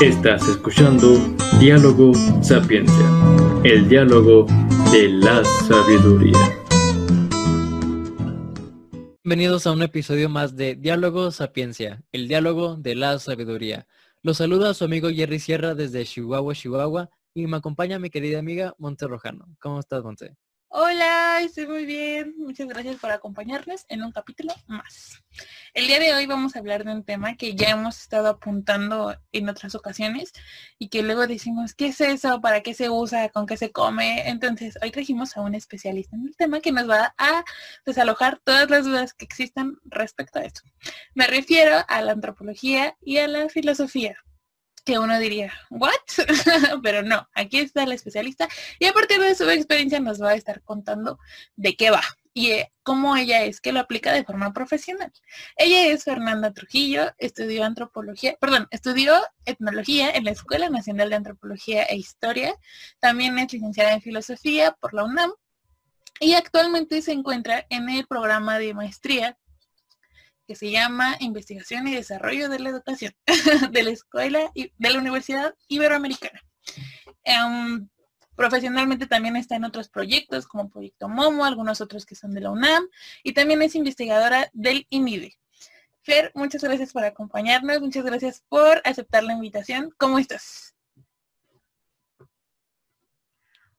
Estás escuchando Diálogo Sapiencia, el diálogo de la sabiduría. Bienvenidos a un episodio más de Diálogo Sapiencia, el diálogo de la sabiduría. Los saluda su amigo Jerry Sierra desde Chihuahua, Chihuahua, y me acompaña mi querida amiga Monte Rojano. ¿Cómo estás, Monte? Hola, estoy muy bien. Muchas gracias por acompañarnos en un capítulo más. El día de hoy vamos a hablar de un tema que ya hemos estado apuntando en otras ocasiones y que luego decimos, ¿qué es eso? ¿Para qué se usa? ¿Con qué se come? Entonces, hoy trajimos a un especialista en el tema que nos va a desalojar todas las dudas que existan respecto a esto. Me refiero a la antropología y a la filosofía que uno diría, ¿what? Pero no, aquí está la especialista y a partir de su experiencia nos va a estar contando de qué va y eh, cómo ella es que lo aplica de forma profesional. Ella es Fernanda Trujillo, estudió antropología, perdón, estudió etnología en la Escuela Nacional de Antropología e Historia, también es licenciada en filosofía por la UNAM y actualmente se encuentra en el programa de maestría que se llama Investigación y Desarrollo de la Educación de la Escuela y de la Universidad Iberoamericana. Em, profesionalmente también está en otros proyectos como Proyecto Momo, algunos otros que son de la UNAM y también es investigadora del INIDE. Fer, muchas gracias por acompañarnos, muchas gracias por aceptar la invitación. ¿Cómo estás?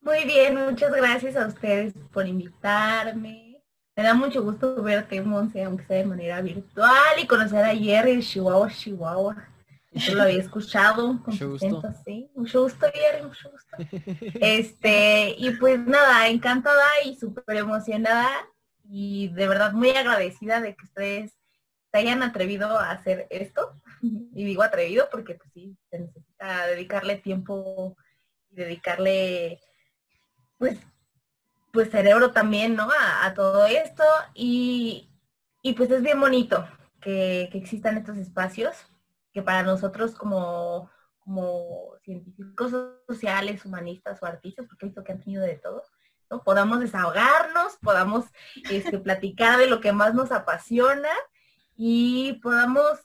Muy bien, muchas gracias a ustedes por invitarme me da mucho gusto verte, Monse, aunque sea de manera virtual, y conocer a Jerry Chihuahua, Chihuahua. Yo lo había escuchado con mucho gusto. sí. Mucho gusto, Jerry, mucho gusto. Este, y pues nada, encantada y súper emocionada y de verdad muy agradecida de que ustedes se hayan atrevido a hacer esto. Y digo atrevido porque pues sí, se necesita dedicarle tiempo y dedicarle pues pues cerebro también, ¿no? A, todo esto y, pues es bien bonito que, existan estos espacios que para nosotros como, como científicos sociales, humanistas o artistas, porque he visto que han tenido de todo, ¿no? Podamos desahogarnos, podamos este, platicar de lo que más nos apasiona y podamos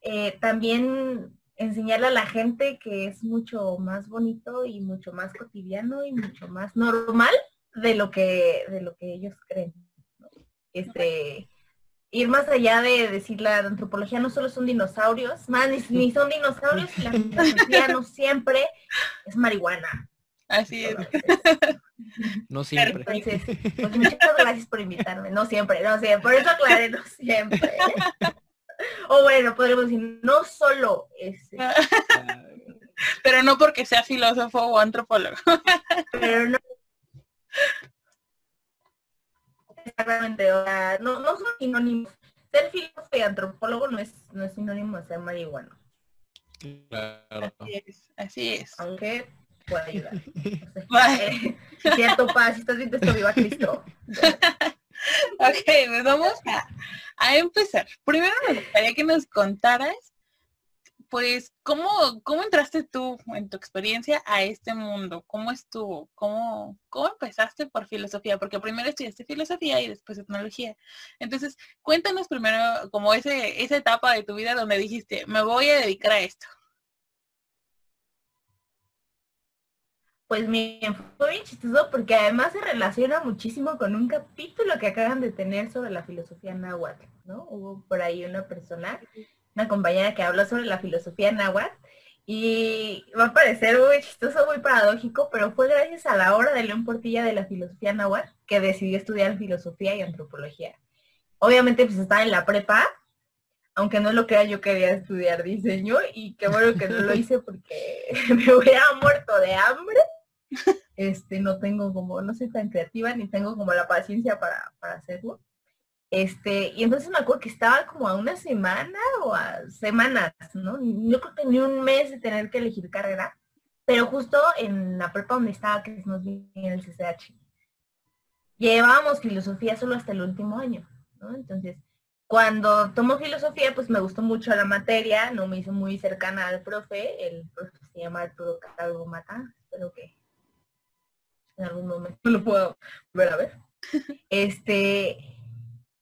eh, también enseñarle a la gente que es mucho más bonito y mucho más cotidiano y mucho más normal de lo que, de lo que ellos creen. Este, ir más allá de decir la antropología no solo son dinosaurios, más ni, son dinosaurios la antropología no siempre es marihuana. Así es. No siempre. Entonces, pues muchas gracias por invitarme. No siempre, no siempre. Por eso aclaré, no siempre. O bueno, podríamos decir, no solo ese. Pero no porque sea filósofo o antropólogo. Pero no Exactamente, no, no son sinónimos. Ser filósofo y antropólogo no es, no es sinónimo de ser marihuana. Claro. Así es, así es. Aunque puede ayudar. Eh, cierto, paz, si estás viendo esto, viva Cristo. ok, pues vamos a, a empezar. Primero me gustaría que nos contaras pues, ¿cómo, ¿cómo entraste tú en tu experiencia a este mundo? ¿Cómo estuvo? ¿Cómo, ¿Cómo empezaste por filosofía? Porque primero estudiaste filosofía y después etnología. Entonces, cuéntanos primero como ese, esa etapa de tu vida donde dijiste, me voy a dedicar a esto. Pues bien, fue bien chistoso porque además se relaciona muchísimo con un capítulo que acaban de tener sobre la filosofía náhuatl, ¿no? Hubo por ahí una persona una compañera que habló sobre la filosofía náhuatl y va a parecer muy chistoso, muy paradójico, pero fue gracias a la obra de León Portilla de la filosofía náhuatl que decidió estudiar filosofía y antropología. Obviamente pues estaba en la prepa, aunque no lo crea, yo quería estudiar diseño y qué bueno que no lo hice porque me hubiera muerto de hambre. Este, no tengo como, no soy tan creativa ni tengo como la paciencia para, para hacerlo. Este, y entonces me acuerdo que estaba como a una semana o a semanas, ¿no? Yo creo que ni un mes de tener que elegir carrera, pero justo en la prepa donde estaba, que es más bien en el CCH, llevábamos filosofía solo hasta el último año, ¿no? Entonces, cuando tomo filosofía, pues me gustó mucho la materia, no me hizo muy cercana al profe, el profe se llama Arturo Calvo Mata, espero que en algún momento lo puedo volver a ver. Este,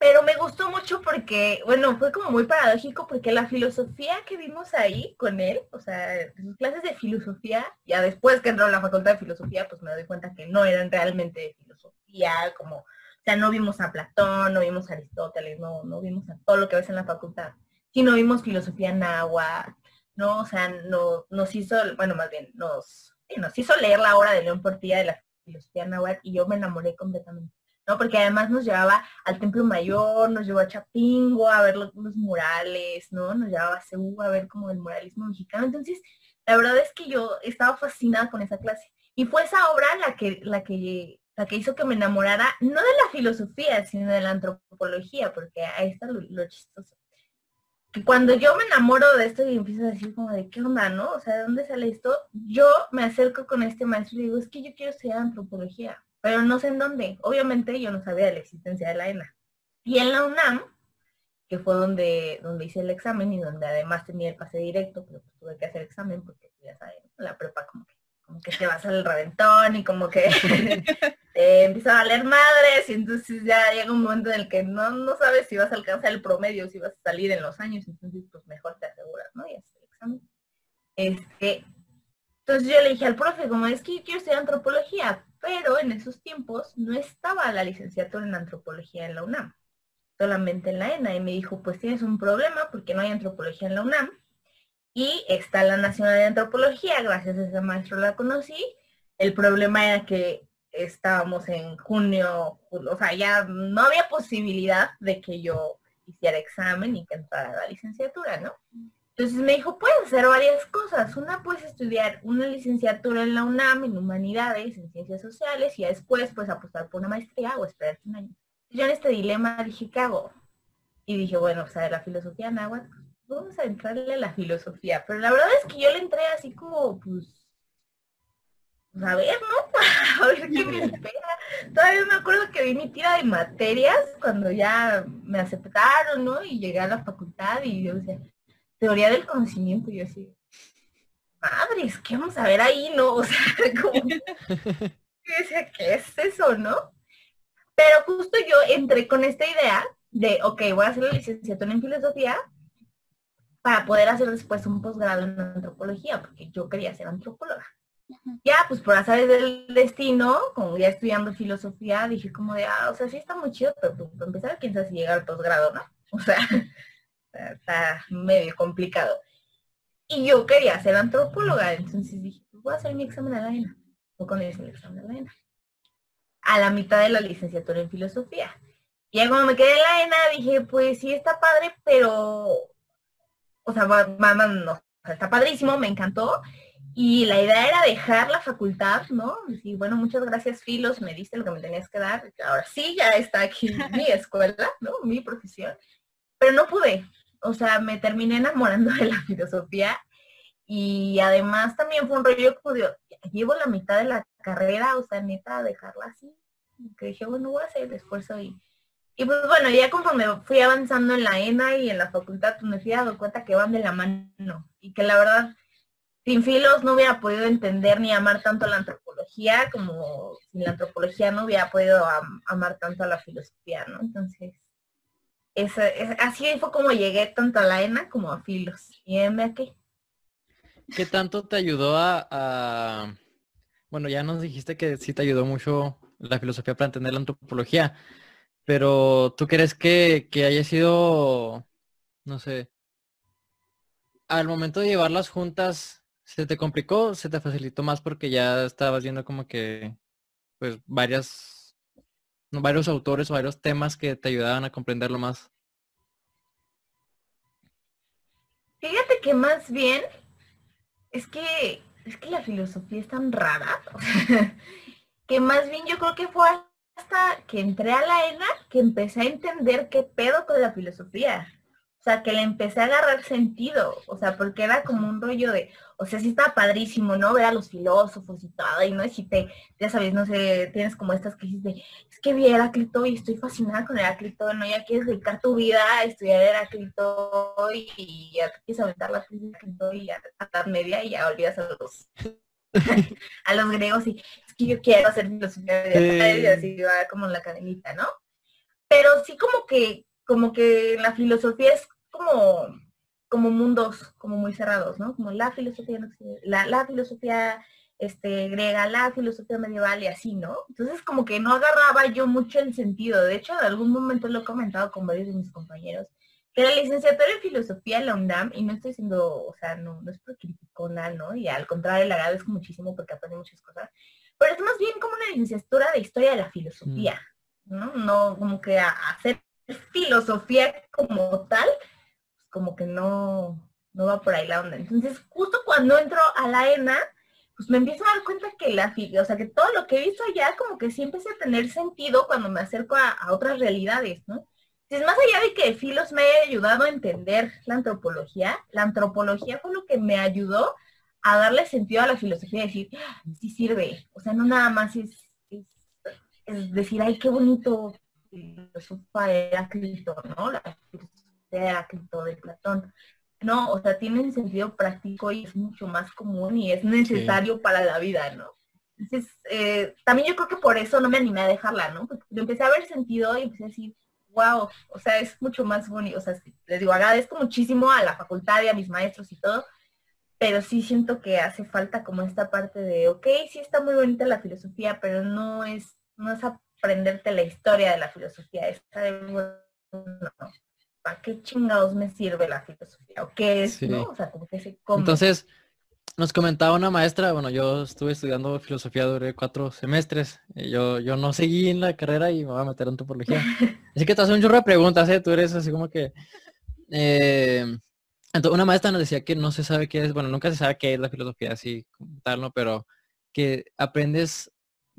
pero me gustó mucho porque, bueno, fue como muy paradójico porque la filosofía que vimos ahí con él, o sea, sus clases de filosofía, ya después que entró a la facultad de filosofía, pues me doy cuenta que no eran realmente de filosofía, como, o sea, no vimos a Platón, no vimos a Aristóteles, no, no vimos a todo lo que ves en la facultad, sino vimos filosofía náhuatl, ¿no? O sea, no, nos hizo, bueno, más bien, nos, nos hizo leer la obra de León Portilla de la filosofía náhuatl y yo me enamoré completamente. ¿No? Porque además nos llevaba al Templo Mayor, nos llevó a Chapingo a ver los, murales, ¿no? Nos llevaba a Ceú a ver como el muralismo mexicano. Entonces, la verdad es que yo estaba fascinada con esa clase. Y fue esa obra la que, la que, la que hizo que me enamorara, no de la filosofía, sino de la antropología, porque ahí está lo, chistoso. Que cuando yo me enamoro de esto y empiezo a decir como de qué onda, ¿no? O sea, ¿de dónde sale esto? Yo me acerco con este maestro y digo, es que yo quiero estudiar antropología pero no sé en dónde. Obviamente yo no sabía de la existencia de la ENA. Y en la UNAM, que fue donde, donde hice el examen y donde además tenía el pase directo, pero pues tuve que hacer examen porque pues, ya saben, la prepa como que, como que te vas al reventón y como que te empieza a valer madres y entonces ya llega un momento en el que no, no sabes si vas a alcanzar el promedio, si vas a salir en los años, entonces pues mejor te aseguras, ¿no? Y hacer el examen. Este, entonces yo le dije al profe, como es que yo quiero estudiar antropología, pero en esos tiempos no estaba la licenciatura en antropología en la UNAM, solamente en la ENA. Y me dijo, pues tienes un problema porque no hay antropología en la UNAM. Y está la Nacional de Antropología, gracias a ese maestro la conocí. El problema era que estábamos en junio, o sea, ya no había posibilidad de que yo hiciera examen y que entrara la licenciatura, ¿no? Entonces me dijo, puedes hacer varias cosas. Una, puedes estudiar una licenciatura en la UNAM en humanidades, en ciencias sociales, y después pues apostar por una maestría o esperarte un año. Yo en este dilema dije, ¿qué hago? Y dije, bueno, o sea, de la filosofía náhuatl, vamos a entrarle a la filosofía. Pero la verdad es que yo le entré así como, pues, pues a ver, ¿no? a ver qué me espera. Todavía me acuerdo que vi mi tira de materias cuando ya me aceptaron, ¿no? Y llegué a la facultad y yo decía, teoría del conocimiento, y yo así, madres, ¿qué vamos a ver ahí, no? O sea, como, ¿qué es eso, no? Pero justo yo entré con esta idea de, ok, voy a hacer la licenciatura en filosofía para poder hacer después un posgrado en antropología, porque yo quería ser antropóloga. Ya, pues por azares del destino, como ya estudiando filosofía, dije como de, ah, o sea, sí está muy chido, pero pues, para empezar, quién sabe si llega al posgrado, ¿no? O sea, está medio complicado. Y yo quería ser antropóloga, entonces dije, pues voy a hacer mi examen de la ENA. O con el examen de la ENA. A la mitad de la licenciatura en filosofía. Y ya cuando me quedé en la ENA dije, pues sí está padre, pero, o sea, no, está padrísimo, me encantó. Y la idea era dejar la facultad, ¿no? Y bueno, muchas gracias, Filos, me diste lo que me tenías que dar. Ahora sí, ya está aquí mi escuela, ¿no? Mi profesión. Pero no pude, o sea, me terminé enamorando de la filosofía y además también fue un rollo como de, llevo la mitad de la carrera, o sea, neta, dejarla así. Que dije, bueno, voy a hacer el esfuerzo y, y pues bueno, ya conforme fui avanzando en la ENA y en la facultad, pues me fui dando cuenta que van de la mano y que la verdad, sin filos no hubiera podido entender ni amar tanto la antropología como sin la antropología no hubiera podido amar tanto a la filosofía, ¿no? Entonces, así fue como llegué tanto a la ENA como a Filos. Y aquí. ¿Qué tanto te ayudó a, Bueno, ya nos dijiste que sí te ayudó mucho la filosofía para entender la antropología, pero ¿tú crees que, que haya sido, no sé, al momento de llevarlas juntas, ¿se te complicó? ¿Se te facilitó más porque ya estabas viendo como que, pues, varias varios autores o varios temas que te ayudaban a comprenderlo más. Fíjate que más bien es que es que la filosofía es tan rara que más bien yo creo que fue hasta que entré a la ENA que empecé a entender qué pedo con la filosofía. O sea, que le empecé a agarrar sentido, o sea, porque era como un rollo de, o sea, sí está padrísimo, ¿no? Ver a los filósofos y todo, y no, si te, ya sabes, no sé, tienes como estas crisis de, es que vi Heráclito y estoy fascinada con Heráclito, ¿no? Ya quieres dedicar tu vida a estudiar Heráclito y ya quieres aventar la crisis de Heráclito y a la media y ya olvidas a los, a los griegos y es que yo quiero hacer filosofía y así va como en la cadenita, ¿no? pero sí como que, como que la filosofía es como, como mundos como muy cerrados, ¿no? Como la filosofía, la, la filosofía este, griega, la filosofía medieval y así, ¿no? Entonces como que no agarraba yo mucho el sentido. De hecho, en algún momento lo he comentado con varios de mis compañeros, que la licenciatura en filosofía en la UNAM, y no estoy diciendo, o sea, no, no es por criticona, ¿no? Y al contrario, le agradezco muchísimo porque aprendí muchas cosas, pero es más bien como una licenciatura de historia de la filosofía, mm. ¿no? No como que hacer filosofía como tal, como que no, no va por ahí la onda. Entonces, justo cuando entro a la ENA, pues me empiezo a dar cuenta que la o sea, que todo lo que he visto ya como que sí empieza a tener sentido cuando me acerco a, otras realidades, ¿no? Entonces, más allá de que Filos me haya ayudado a entender la antropología, la antropología fue lo que me ayudó a darle sentido a la filosofía y decir, ah, sí sirve. O sea, no nada más es, decir, ay, qué bonito filosofía Heráclito, ¿no? La filosofía de Heráclito de Platón. No, o sea, tiene sentido práctico y es mucho más común y es necesario para la vida, ¿no? Entonces, eh, también yo creo que por eso no me animé a dejarla, ¿no? Porque empecé a ver sentido y empecé a decir, wow, o sea, es mucho más bonito, o sea, les digo, agradezco muchísimo a la facultad y a mis maestros y todo, pero sí siento que hace falta como esta parte de, ok, sí está muy bonita la filosofía, pero no es, no es aprenderte la historia de la filosofía, es ¿para qué chingados me sirve la filosofía? ¿O qué es? ¿no? O sea, como que se come. Entonces, nos comentaba una maestra, bueno, yo estuve estudiando filosofía durante cuatro semestres. Y yo, yo no seguí en la carrera y me voy a meter en antropología. así que te hace un chorro de preguntas, ¿eh? Tú eres así como que... Eh, entonces, una maestra nos decía que no se sabe qué es, bueno, nunca se sabe qué es la filosofía así tal, ¿no? Pero que aprendes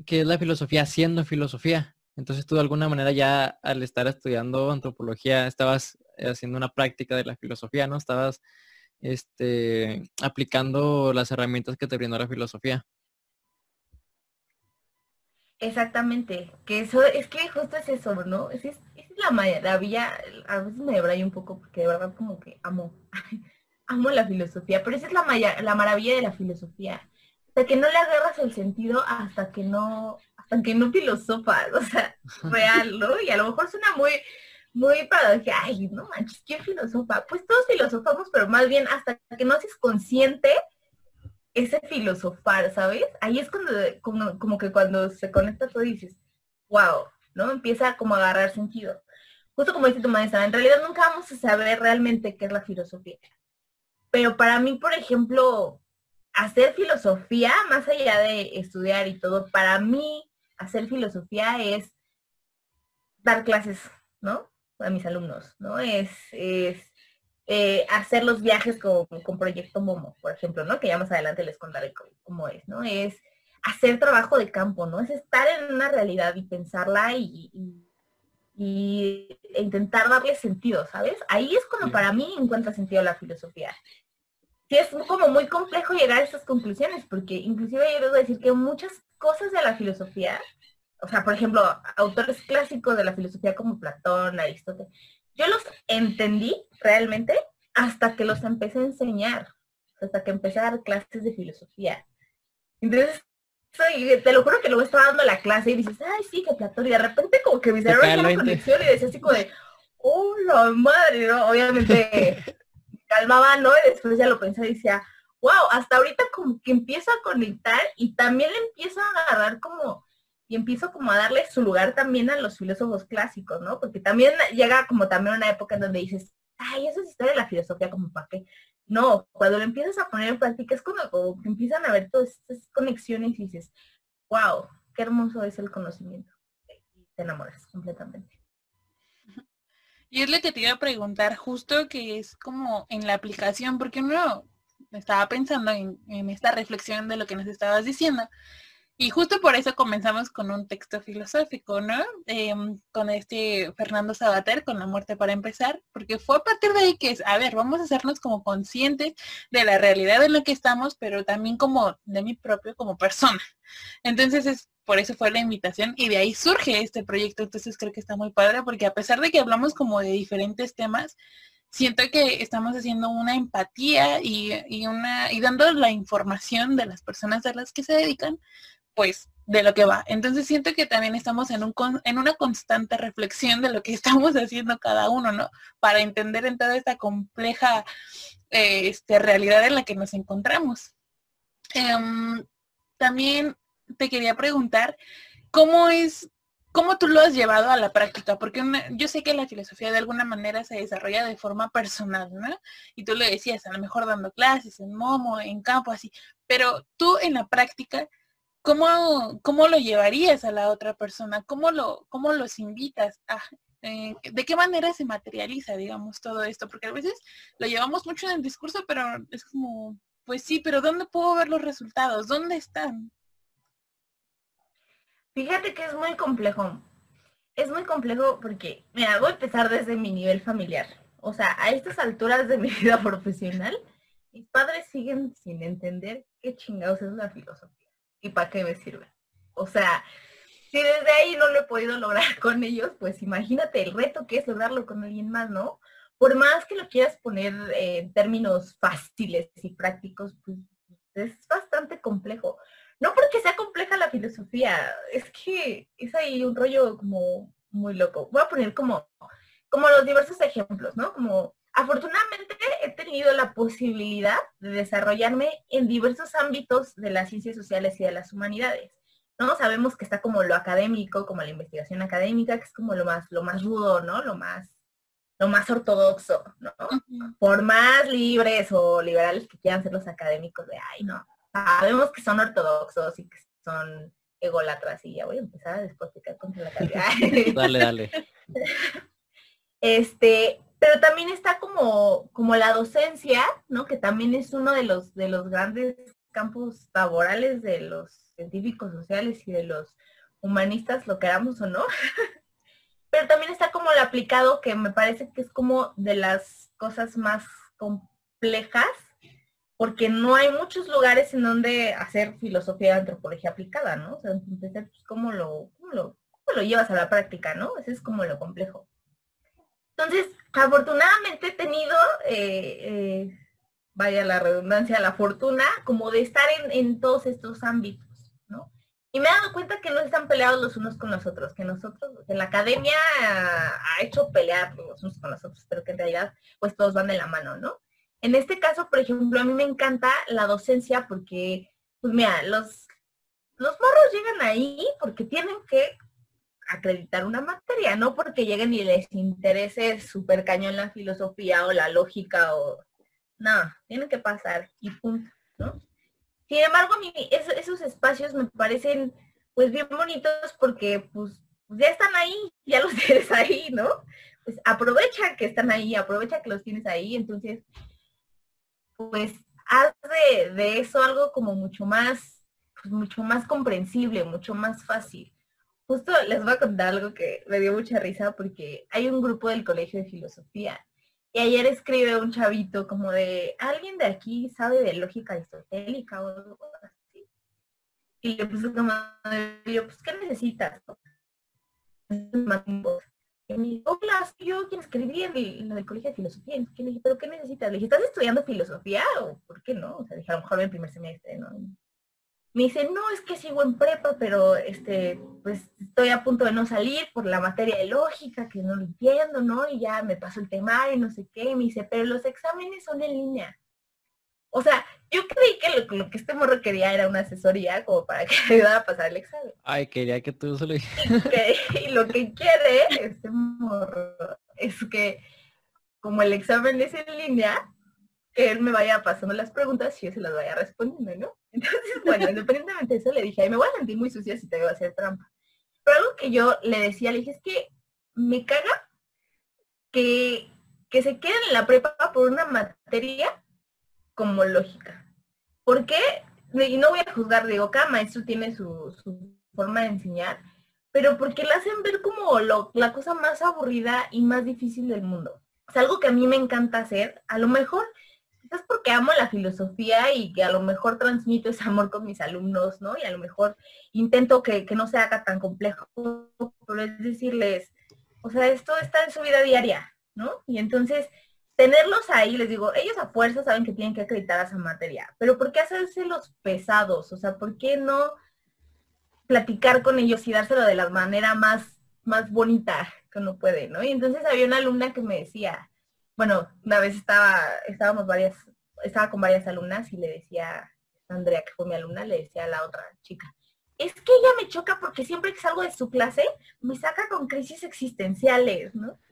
qué es la filosofía haciendo filosofía. Entonces tú de alguna manera ya al estar estudiando antropología estabas haciendo una práctica de la filosofía, ¿no? Estabas este, aplicando las herramientas que te brindó la filosofía. Exactamente, que eso es que justo es eso, ¿no? Es, es, la maravilla, a veces me debrayo un poco porque de verdad como que amo, amo la filosofía, pero esa es la, la maravilla de la filosofía, sea, que no le agarras el sentido hasta que no aunque no filosofas, o sea, real, ¿no? Y a lo mejor suena muy, muy para que, ay, no manches, ¿quién filosofa? Pues todos filosofamos, pero más bien hasta que no haces consciente ese filosofar, ¿sabes? Ahí es cuando, como, como que cuando se conecta todo dices, wow, ¿no? Empieza como a agarrar sentido. Justo como dice tu maestra, en realidad nunca vamos a saber realmente qué es la filosofía. Pero para mí, por ejemplo, hacer filosofía, más allá de estudiar y todo, para mí hacer filosofía es dar clases, ¿no? A mis alumnos, ¿no? Es, eh, hacer los viajes con, Proyecto Momo, por ejemplo, ¿no? Que ya más adelante les contaré cómo, es, ¿no? Es hacer trabajo de campo, ¿no? Es estar en una realidad y pensarla y, y, e intentar darle sentido, ¿sabes? Ahí es cuando para mí encuentra sentido la filosofía. Sí, es como muy complejo llegar a esas conclusiones, porque inclusive yo debo decir que muchas cosas de la filosofía, o sea, por ejemplo, autores clásicos de la filosofía como Platón, Aristóteles, yo los entendí realmente hasta que los empecé a enseñar, hasta que empecé a dar clases de filosofía. Entonces, te lo juro que luego estaba dando la clase y dices, ay, sí, que Platón, y de repente como que mi cerebro una conexión y decía así como de, oh, la madre, ¿no? Obviamente calmaba, ¿no? Y después ya lo pensé y decía, wow, hasta ahorita como que empiezo a conectar y también le empiezo a agarrar como, y empiezo como a darle su lugar también a los filósofos clásicos, ¿no? Porque también llega como también una época en donde dices, ay, eso es historia de la filosofía, como para qué. No, cuando lo empiezas a poner en práctica es como que empiezan a ver todas estas conexiones y dices, wow, qué hermoso es el conocimiento. Y te enamoras completamente. Y es lo que te iba a preguntar, justo que es como en la aplicación, porque uno estaba pensando en, esta reflexión de lo que nos estabas diciendo. Y justo por eso comenzamos con un texto filosófico, ¿no? Em, con este Fernando Sabater, con la muerte para empezar, porque fue a partir de ahí que es, a ver, vamos a hacernos como conscientes de la realidad en la que estamos, pero también como de mi propio como persona. Entonces es por eso fue la invitación y de ahí surge este proyecto. Entonces creo que está muy padre porque a pesar de que hablamos como de diferentes temas, siento que estamos haciendo una empatía y, una y dando la información de las personas a las que se dedican, pues de lo que va. Entonces siento que también estamos en, un, en una constante reflexión de lo que estamos haciendo cada uno, ¿no? Para entender en toda esta compleja eh, este, realidad en la que nos encontramos. Em, también te quería preguntar, ¿cómo es, cómo tú lo has llevado a la práctica? Porque yo sé que la filosofía de alguna manera se desarrolla de forma personal, ¿no? Y tú lo decías, a lo mejor dando clases en Momo, en campo, así, pero tú en la práctica, ¿cómo, cómo lo llevarías a la otra persona? ¿Cómo, lo, cómo los invitas a, eh, de qué manera se materializa, digamos, todo esto, porque a veces lo llevamos mucho en el discurso, pero es como, pues sí, pero ¿dónde puedo ver los resultados? ¿Dónde están? Fíjate que es muy complejo. Es muy complejo porque, mira, voy a empezar desde mi nivel familiar. O sea, a estas alturas de mi vida profesional, mis padres siguen sin entender qué chingados es la filosofía y para qué me sirve. O sea, si desde ahí no lo he podido lograr con ellos, pues imagínate el reto que es lograrlo con alguien más, ¿no? Por más que lo quieras poner en términos fáciles y prácticos, pues es bastante complejo. No porque sea compleja la filosofía, es que es ahí un rollo como muy loco. Voy a poner como, como los diversos ejemplos, ¿no? Como afortunadamente he tenido la posibilidad de desarrollarme en diversos ámbitos de las ciencias sociales y de las humanidades. ¿no? Sabemos que está como lo académico, como la investigación académica, que es como lo más, lo más rudo, ¿no? Lo más, lo más ortodoxo, ¿no? Por más libres o liberales que quieran ser los académicos de, ay, no, sabemos que son ortodoxos y que son egolatras y ya voy a empezar a despotricar contra la calidad. dale, dale. Este, pero también está como, como la docencia, ¿no? Que también es uno de los, de los grandes campos laborales de los científicos sociales y de los humanistas, lo queramos o no. pero también está como el aplicado, que me parece que es como de las cosas más complejas, porque no hay muchos lugares en donde hacer filosofía de antropología aplicada, ¿no? O sea, entonces, pues, ¿cómo lo, cómo lo, cómo lo llevas a la práctica, ¿no? Ese es como lo complejo. Entonces, afortunadamente he tenido, eh, eh, vaya la redundancia, la fortuna, como de estar en, todos estos ámbitos, ¿no? Y me he dado cuenta que no están peleados los unos con los otros, que nosotros, que la academia ha hecho pelear los unos con los otros, pero que en realidad pues todos van de la mano, ¿no? En este caso, por ejemplo, a mí me encanta la docencia porque, pues mira, los, los morros llegan ahí porque tienen que acreditar una materia, no porque lleguen y les interese súper cañón la filosofía o la lógica o... No, tienen que pasar y punto, ¿no? Sin embargo, a mí esos, espacios me parecen pues bien bonitos porque pues ya están ahí, ya los tienes ahí, ¿no? Pues aprovecha que están ahí, aprovecha que los tienes ahí, entonces pues haz de, eso algo como mucho más, pues mucho más comprensible, mucho más fácil. Justo les voy a contar algo que me dio mucha risa porque hay un grupo del colegio de filosofía y ayer escribe un chavito como de, ¿alguien de aquí sabe de lógica aristotélica o algo así? Y le puse como, yo, pues, ¿qué necesitas? Y me dijo, hola, yo quien escribí en, el, colegio de filosofía. Y le dije, ¿pero qué necesitas? Le dije, ¿estás estudiando filosofía o por qué no? O sea, dije, a lo mejor en primer semestre, ¿no? me dice, no, es que sigo en prepa, pero este, pues estoy a punto de no salir por la materia de lógica, que no lo entiendo, ¿no? Y ya me pasó el tema y no sé qué. me dice, pero los exámenes son en línea. O sea, yo creí que lo, que este morro quería era una asesoría como para que ayudara a pasar el examen. Ay, quería que tú se lo y lo que quiere este morro es que como el examen es en línea, que él me vaya pasando las preguntas y yo se las vaya respondiendo, ¿no? Entonces, bueno, independientemente de eso, le dije, ay, me voy a sentir muy sucia si te voy a hacer trampa. Pero algo que yo le decía, le dije, es que me caga que, que se queden en la prepa por una materia como lógica. ¿Por qué? Y no voy a juzgar, digo, cada maestro tiene su, su forma de enseñar, pero porque la hacen ver como lo, la cosa más aburrida y más difícil del mundo. Es algo que a mí me encanta hacer. A lo mejor quizás porque amo la filosofía y que a lo mejor transmito ese amor con mis alumnos, ¿no? Y a lo mejor intento que, no se haga tan complejo, pero es decirles, o sea, esto está en su vida diaria, ¿no? Y entonces, tenerlos ahí, les digo, ellos a fuerza saben que tienen que acreditar esa materia, pero ¿por qué hacerse los pesados? O sea, ¿por qué no platicar con ellos y dárselo de la manera más, más bonita que uno puede, ¿no? Y entonces había una alumna que me decía, bueno, una vez estaba, estábamos varias, estaba con varias alumnas y le decía, Andrea, que fue mi alumna, le decía a la otra chica, es que ella me choca porque siempre que salgo de su clase me saca con crisis existenciales, ¿no?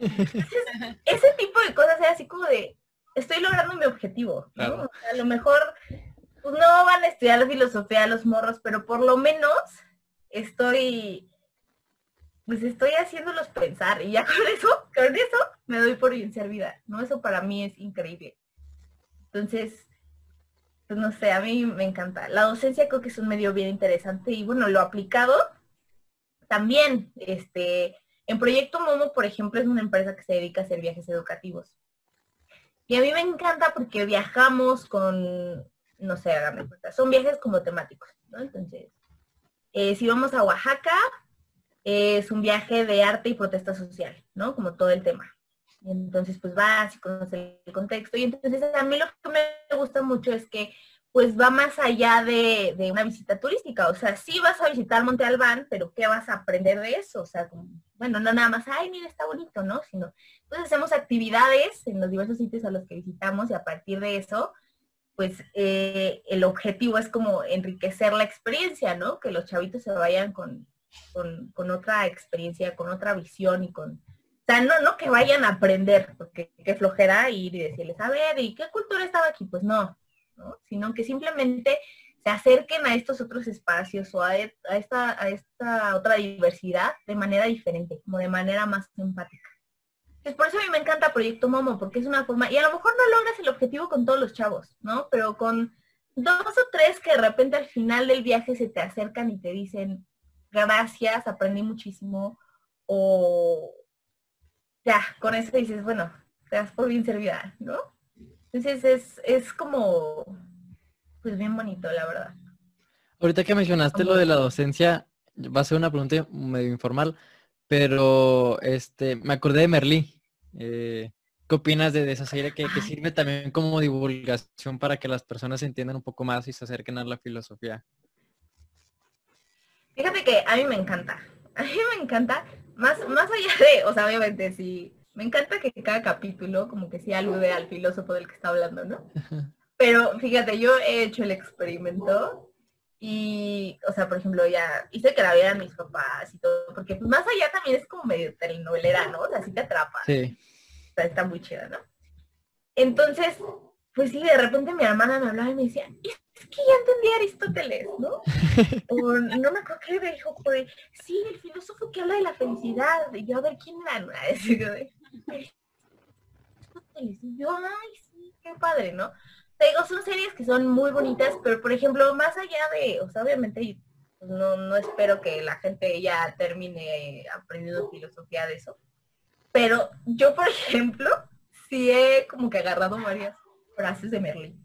ese tipo de cosas es así como de, estoy logrando mi objetivo, ¿no? a lo mejor pues no van a estudiar la filosofía los morros, pero por lo menos estoy, pues estoy haciéndolos pensar y ya con eso, con eso me doy por bien servida, ¿no? Eso para mí es increíble. Entonces, pues no sé, a mí me encanta. La docencia creo que es un medio bien interesante y bueno, lo aplicado también, este, en Proyecto Momo, por ejemplo, es una empresa que se dedica a hacer viajes educativos. Y a mí me encanta porque viajamos con, no sé, hágame cuenta, son viajes como temáticos, ¿no? Entonces, eh, si vamos a Oaxaca, es un viaje de arte y protesta social, ¿no? Como todo el tema. Entonces, pues vas y conoces el contexto. Y entonces a mí lo que me gusta mucho es que pues va más allá de, una visita turística. O sea, sí vas a visitar Monte Albán, pero ¿qué vas a aprender de eso? O sea, bueno, no nada más, ay, mira, está bonito, ¿no? Sino, pues hacemos actividades en los diversos sitios a los que visitamos y a partir de eso, pues eh, el objetivo es como enriquecer la experiencia, ¿no? Que los chavitos se vayan con, con otra experiencia, con otra visión y con, o sea, no, no que vayan a aprender, porque qué flojera ir y decirles, a ver, ¿y qué cultura estaba aquí? Pues no, ¿no? Sino que simplemente se acerquen a estos otros espacios o a, e, esta, a esta otra diversidad de manera diferente, como de manera más empática. Es por eso a mí me encanta Proyecto Momo, porque es una forma, y a lo mejor no logras el objetivo con todos los chavos, ¿no? Pero con dos o tres que de repente al final del viaje se te acercan y te dicen, gracias, aprendí muchísimo, o, ya, con eso dices, bueno, te das por bien servida, ¿no? Entonces es, es como, pues bien bonito, la verdad. Ahorita que mencionaste lo de la docencia, va a ser una pregunta medio informal, pero este, me acordé de Merlí. Eh, ¿Qué opinas de, esa serie que, que, sirve también como divulgación para que las personas entiendan un poco más y se acerquen a la filosofía? Fíjate que a mí me encanta. A mí me encanta más, más allá de, o sea, obviamente sí, me encanta que cada capítulo como que sí alude al filósofo del que está hablando, ¿no? Pero fíjate, yo he hecho el experimento y, o sea, por ejemplo, ya hice que la vieran mis papás y todo, porque más allá también es como medio telenovelera, ¿no? O sea, sí te atrapa. Sí. O sea, está muy chida, ¿no? Entonces, pues sí, de repente mi hermana me hablaba y me decía, es que ya entendí Aristóteles, ¿no? O no me acuerdo qué me dijo, pues, sí, el filósofo que habla de la felicidad. Y yo, a ver, ¿quién era? Aristóteles. Y yo, ay, sí, qué padre, ¿no? Te digo, son series que son muy bonitas, pero por ejemplo, más allá de, o sea, obviamente pues, no, no espero que la gente ya termine aprendiendo filosofía de eso. Pero yo, por ejemplo, sí he como que agarrado varias frases de Merlin.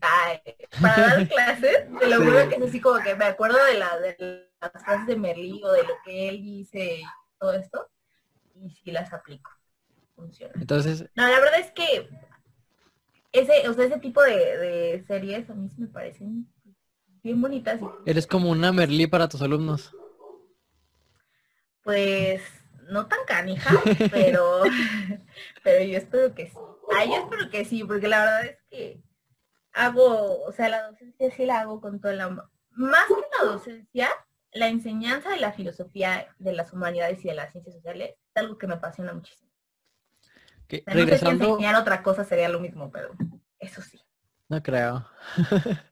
para dar clases, te lo juro que es así como que me acuerdo de, la, de las frases de Merlin o de lo que él dice y todo esto, y sí las aplico. Funciona. Entonces. No, la verdad es que ese, o sea, ese tipo de, series a mí sí me parecen bien bonitas. Eres como una Merlí para tus alumnos. Pues no tan canija, pero, pero yo espero que sí. Ah, yo espero que sí, porque la verdad es que hago, o sea, la docencia sí la hago con toda la... Más que la docencia, la enseñanza de la filosofía de las humanidades y de las ciencias sociales es algo que me apasiona muchísimo. regresando... No enseñar otra cosa sería lo mismo, pero eso sí. No creo.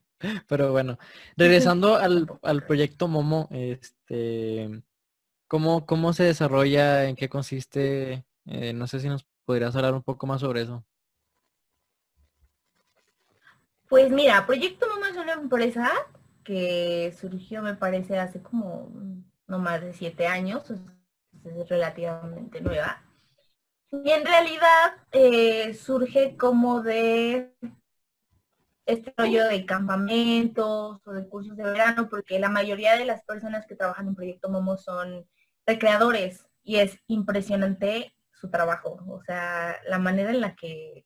pero bueno, regresando al, al proyecto Momo, este, ¿cómo, ¿cómo se desarrolla? ¿En qué consiste? Eh, no sé si nos podrías hablar un poco más sobre eso. Pues mira, Proyecto Momo es una empresa que surgió, me parece, hace como no más de siete años, es relativamente nueva. Y en realidad eh, surge como de este rollo de campamentos o de cursos de verano, porque la mayoría de las personas que trabajan en Proyecto Momo son recreadores y es impresionante su trabajo, o sea, la manera en la que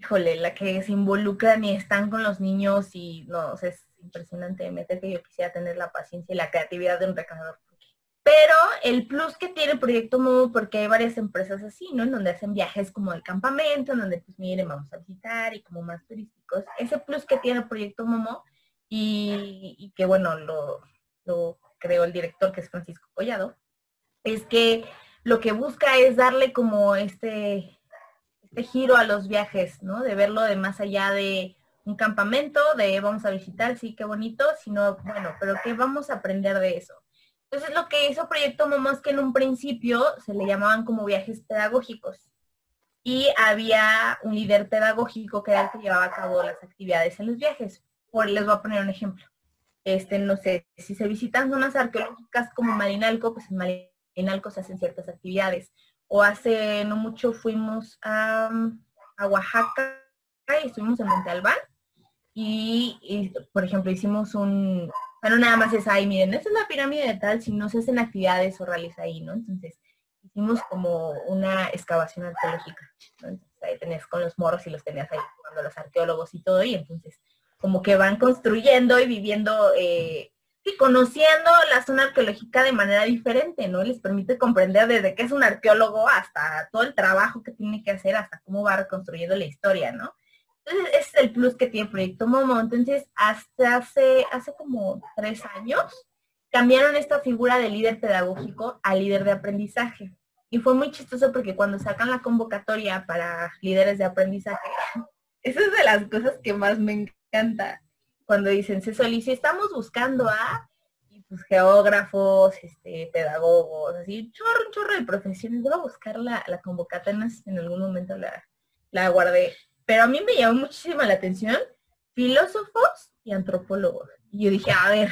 híjole, la que se involucran y están con los niños y no, es impresionante, que yo quisiera tener la paciencia y la creatividad de un recador. Pero el plus que tiene el proyecto Momo, porque hay varias empresas así, ¿no? En donde hacen viajes como el campamento, en donde pues miren, vamos a visitar y como más turísticos. Ese plus que tiene el proyecto Momo y, que bueno, lo, lo creó el director que es Francisco Collado, es que lo que busca es darle como este, este giro a los viajes, ¿no? De verlo de más allá de un campamento, de vamos a visitar, sí, qué bonito, sino, bueno, pero ¿qué vamos a aprender de eso? Entonces lo que hizo Proyecto Momo es que en un principio se le llamaban como viajes pedagógicos y había un líder pedagógico que era el que llevaba a cabo las actividades en los viajes. Por, les voy a poner un ejemplo. Este, no sé, si se visitan zonas arqueológicas como Marinalco, pues en Marinalco se hacen ciertas actividades. O hace no mucho fuimos a, a Oaxaca y estuvimos en Monte Albán y, por ejemplo, hicimos un, bueno, nada más es ahí, miren, esta es la pirámide de tal, si no se hacen actividades orales ahí, ¿no? Entonces, hicimos como una excavación arqueológica, Entonces, ahí tenés con los morros y los tenías ahí jugando los arqueólogos y todo, y entonces, como que van construyendo y viviendo, eh, y conociendo la zona arqueológica de manera diferente, ¿no? Les permite comprender desde qué es un arqueólogo hasta todo el trabajo que tiene que hacer, hasta cómo va reconstruyendo la historia, ¿no? Entonces, ese es el plus que tiene el Proyecto Momo. Entonces, hasta hace, hace como tres años, cambiaron esta figura de líder pedagógico a líder de aprendizaje. Y fue muy chistoso porque cuando sacan la convocatoria para líderes de aprendizaje, esa es de las cosas que más me encanta. Cuando dicen, se solicita, estamos buscando a pues, geógrafos, este, pedagogos, así, chorro, chorro de profesiones. Voy a buscar la, la convocatoria, en algún momento la, la guardé pero a mí me llamó muchísimo la atención filósofos y antropólogos. Y yo dije, a ver,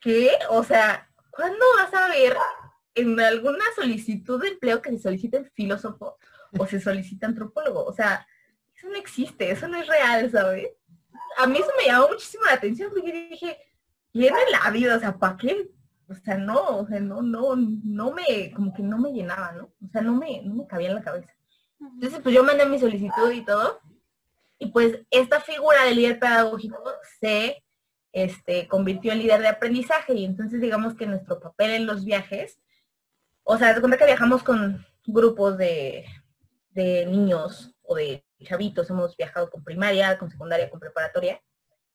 ¿qué? O sea, ¿cuándo vas a ver en alguna solicitud de empleo que se solicite filósofo o se solicita antropólogo? O sea, eso no existe, eso no es real, ¿sabes? A mí eso me llamó muchísimo la atención porque dije, ¿quién en la vida? O sea, ¿para qué? O sea, no, o sea, no, no, no me, como que no me llenaba, ¿no? O sea, no me, no me cabía en la cabeza. Entonces, pues yo mandé mi solicitud y todo, y pues esta figura de líder pedagógico se este, convirtió en líder de aprendizaje y entonces digamos que nuestro papel en los viajes, o sea, de cuenta que viajamos con grupos de, niños o de chavitos, hemos viajado con primaria, con secundaria, con preparatoria.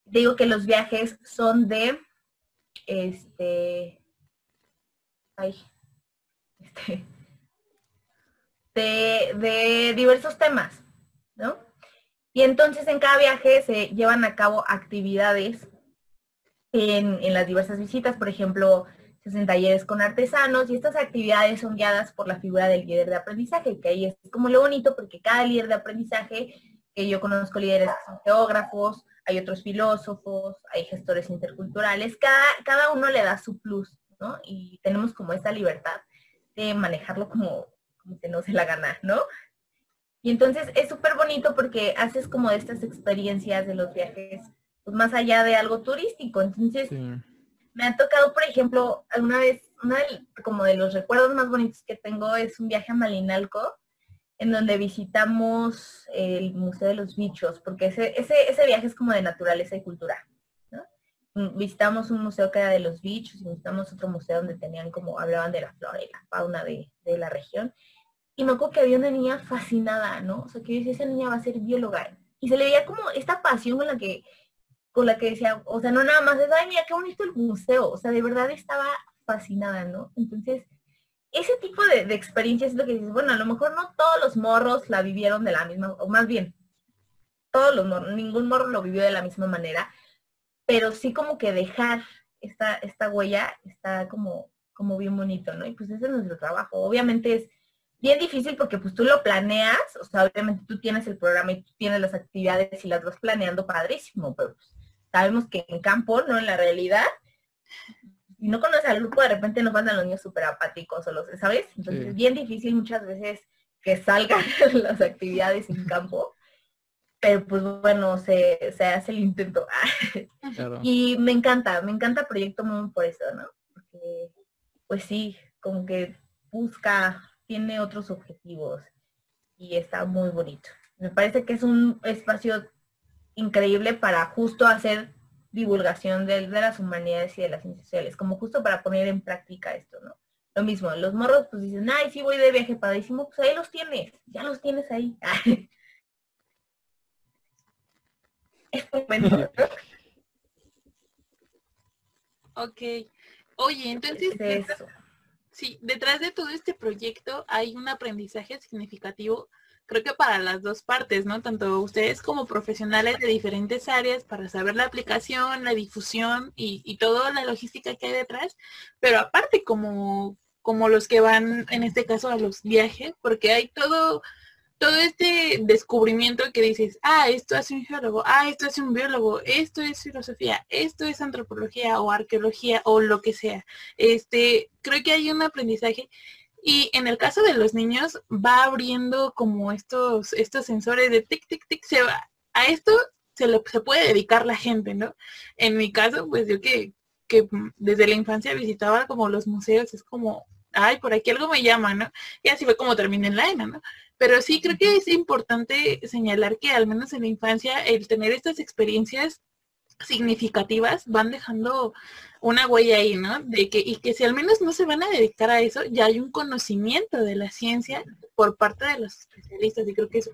Digo que los viajes son de, este, ay, este, de, de diversos temas, ¿no? Y entonces en cada viaje se llevan a cabo actividades en, las diversas visitas, por ejemplo, se hacen talleres con artesanos y estas actividades son guiadas por la figura del líder de aprendizaje, que ahí es como lo bonito porque cada líder de aprendizaje, que yo conozco líderes que son geógrafos, hay otros filósofos, hay gestores interculturales, cada, uno le da su plus, ¿no? Y tenemos como esta libertad de manejarlo como, se nos se la gana, ¿no? Y entonces es súper bonito porque haces como estas experiencias de los viajes, pues más allá de algo turístico. Entonces, me ha tocado, por ejemplo, alguna vez, uno de, como de los recuerdos más bonitos que tengo es un viaje a Malinalco, en donde visitamos el Museo de los Bichos, porque ese, ese, ese viaje es como de naturaleza y cultura. Mm, visitamos un museo que era de los bichos y visitamos otro museo donde tenían como, hablaban de la flora y la fauna de, de la región. Y me acuerdo que había una niña fascinada, ¿no? O sea, que yo decía, esa niña va a ser bióloga. Y se le veía como esta pasión con la que, con la que decía, o sea, no nada más de, ay, mira, qué bonito el museo. O sea, de verdad estaba fascinada, ¿no? Entonces, ese tipo de, experiencias es lo que dices, bueno, a lo mejor no todos los morros la vivieron de la misma, o más bien, todos los morros, ningún morro lo vivió de la misma manera, pero sí como que dejar esta, esta huella está como, como bien bonito, ¿no? Y pues ese es nuestro trabajo. Obviamente es bien difícil porque pues tú lo planeas, o sea, obviamente tú tienes el programa y tú tienes las actividades y las vas planeando padrísimo, pero pues, sabemos que en campo, no en la realidad, si no conoces al grupo, de repente nos mandan los niños súper apáticos o los, ¿sabes? Entonces es bien difícil muchas veces que salgan las actividades en campo. Pero pues bueno, se, hace el intento. Y me encanta, me encanta Proyecto Moon por eso, ¿no? Porque pues sí, como que busca tiene otros objetivos y está muy bonito. Me parece que es un espacio increíble para justo hacer divulgación de, las humanidades y de las ciencias sociales, como justo para poner en práctica esto, ¿no? Lo mismo, los morros pues dicen, ay, sí voy de viaje padrísimo, pues ahí los tienes, ya los tienes ahí. es momento. ok. Oye, entonces, sí, detrás de todo este proyecto hay un aprendizaje significativo creo que para las dos partes, ¿no? Tanto ustedes como profesionales de diferentes áreas para saber la aplicación, la difusión y, y toda la logística que hay detrás, pero aparte como, como los que van, en este caso, a los viajes, porque hay todo, todo este descubrimiento que dices, ah, esto hace un geólogo, ah, esto hace un biólogo, esto es filosofía, esto es antropología o arqueología o lo que sea. Este, creo que hay un aprendizaje y en el caso de los niños va abriendo como estos, estos sensores de tic, tic, tic, se va. A esto se, lo, se puede dedicar la gente, ¿no? En mi caso, pues yo que, que desde la infancia visitaba como los museos, es como, ay, por aquí algo me llama, ¿no? Y así fue como terminé en la ENA, ¿no? Pero sí creo que es importante señalar que al menos en la infancia el tener estas experiencias significativas van dejando una huella ahí, ¿no? De que, y que si al menos no se van a dedicar a eso, ya hay un conocimiento de la ciencia por parte de los especialistas y creo que está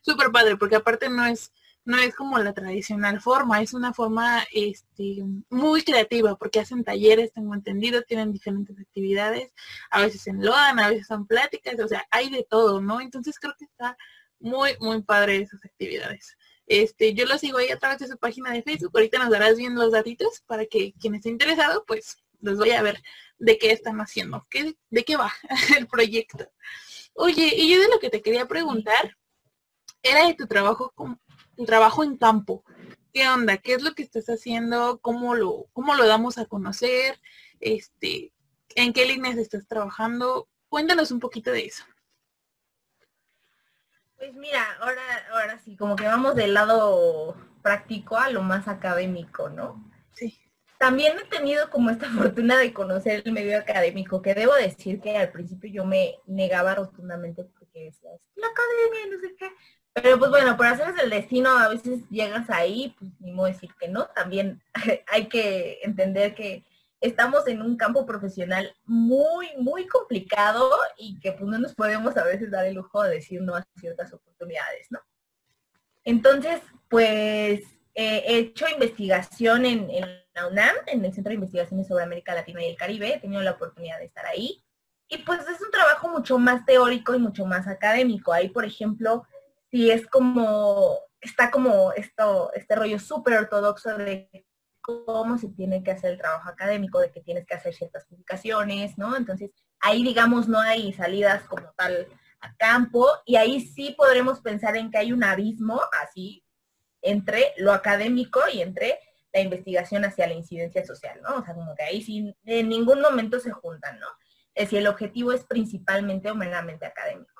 súper padre, porque aparte no es, no es como la tradicional forma, es una forma este, muy creativa, porque hacen talleres, tengo entendido, tienen diferentes actividades, a veces enlodan, a veces son pláticas, o sea, hay de todo, ¿no? Entonces creo que está muy, muy padre esas actividades. Este, yo lo sigo ahí a través de su página de Facebook. Ahorita nos darás bien los datitos para que quien esté interesado, pues los voy a ver de qué están haciendo, qué, de qué va el proyecto. Oye, y yo de lo que te quería preguntar era de tu trabajo, tu trabajo en campo. ¿Qué onda? ¿Qué es lo que estás haciendo? ¿Cómo lo, cómo lo damos a conocer? Este, ¿En qué líneas estás trabajando? Cuéntanos un poquito de eso. Pues mira, ahora, ahora sí, como que vamos del lado práctico a lo más académico, ¿no? Sí. También he tenido como esta fortuna de conocer el medio académico, que debo decir que al principio yo me negaba rotundamente porque decía, la academia, no sé qué. Pero pues bueno, por hacerles el destino, a veces llegas ahí, pues ni modo decir que no. También hay que entender que estamos en un campo profesional muy, muy complicado y que pues no nos podemos a veces dar el lujo de decir no a ciertas oportunidades, ¿no? Entonces, pues he hecho investigación en, la UNAM, en el Centro de Investigaciones sobre América Latina y el Caribe, he tenido la oportunidad de estar ahí. Y pues es un trabajo mucho más teórico y mucho más académico. Ahí, por ejemplo, si es como, está como esto, este rollo súper ortodoxo de cómo se tiene que hacer el trabajo académico, de que tienes que hacer ciertas publicaciones, ¿no? Entonces, ahí digamos no hay salidas como tal a campo y ahí sí podremos pensar en que hay un abismo así entre lo académico y entre la investigación hacia la incidencia social, ¿no? O sea, como que ahí sí en ningún momento se juntan, ¿no? Es decir, el objetivo es principalmente o meramente académico.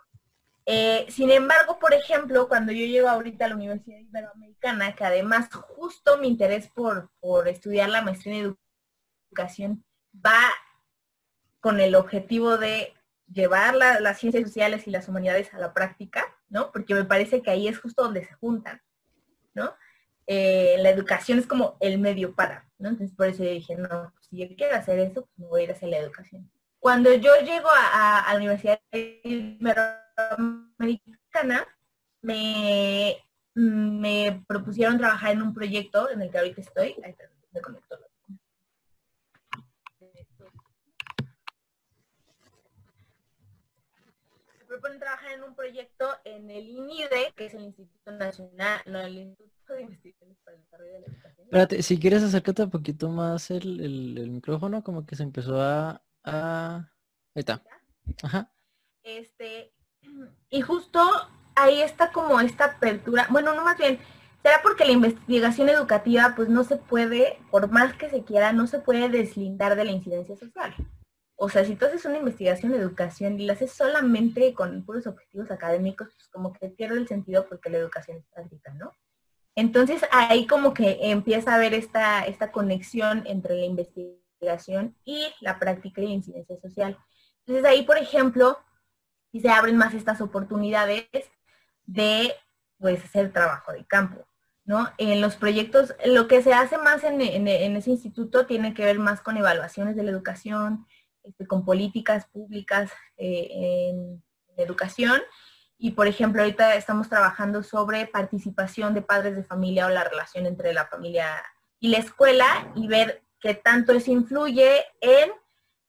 Eh, sin embargo, por ejemplo, cuando yo llego ahorita a la Universidad Iberoamericana, que además justo mi interés por, estudiar la maestría en educación va con el objetivo de llevar las ciencias sociales y las humanidades a la práctica, ¿no? Porque me parece que ahí es justo donde se juntan, ¿no? Eh, la educación es como el medio para, ¿no? Entonces por eso dije, no, si yo quiero hacer eso, pues me voy a ir a hacer la educación. Cuando yo llego a, la Universidad Iberoamericana, americana me, me propusieron trabajar en un proyecto en el que ahorita estoy. Ahí me conecto. Proponen trabajar en un proyecto en el INIDE, que es el Instituto Nacional, no, el Instituto de Investigaciones para el Desarrollo de la Educación. Espérate, si quieres acércate un poquito más el, el, micrófono, como que se empezó a, a... Ahí está. Ajá. Este, y justo ahí está como esta apertura, bueno, no más bien, será porque la investigación educativa pues no se puede, por más que se quiera, no se puede deslindar de la incidencia social. O sea, si tú haces una investigación de educación y la haces solamente con puros objetivos académicos, pues como que pierde el sentido porque la educación es práctica, ¿no? Entonces ahí como que empieza a haber esta, esta conexión entre la investigación y la práctica y la incidencia social. Entonces ahí, por ejemplo, y se abren más estas oportunidades de pues hacer trabajo de campo. ¿no? En los proyectos, lo que se hace más en, ese instituto tiene que ver más con evaluaciones de la educación, este, con políticas públicas eh, en, educación. Y por ejemplo, ahorita estamos trabajando sobre participación de padres de familia o la relación entre la familia y la escuela y ver qué tanto eso influye en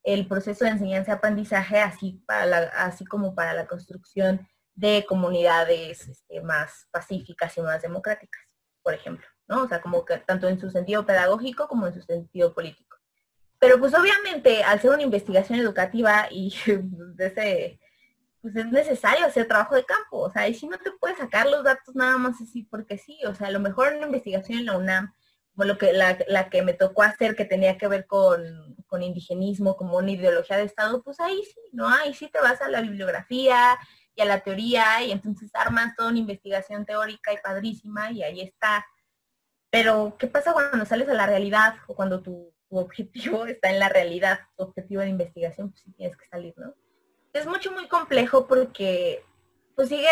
el proceso de enseñanza-aprendizaje, así, así como para la construcción de comunidades este, más pacíficas y más democráticas por ejemplo, ¿no? O sea, como que tanto en su sentido pedagógico como en su sentido político. Pero pues obviamente al ser una investigación educativa y ese, pues es necesario hacer trabajo de campo, o sea, y si no te puedes sacar los datos nada más así porque sí, o sea, a lo mejor una investigación en la UNAM, como lo que, la, la que me tocó hacer que tenía que ver con, con indigenismo, como una ideología de Estado, pues ahí sí, ¿no? Ahí sí te vas a la bibliografía y a la teoría y entonces armas toda una investigación teórica y padrísima y ahí está. Pero, ¿qué pasa cuando sales a la realidad o cuando tu, objetivo está en la realidad, tu objetivo de investigación, pues sí tienes que salir, ¿no? Es mucho, muy complejo porque, pues sigue,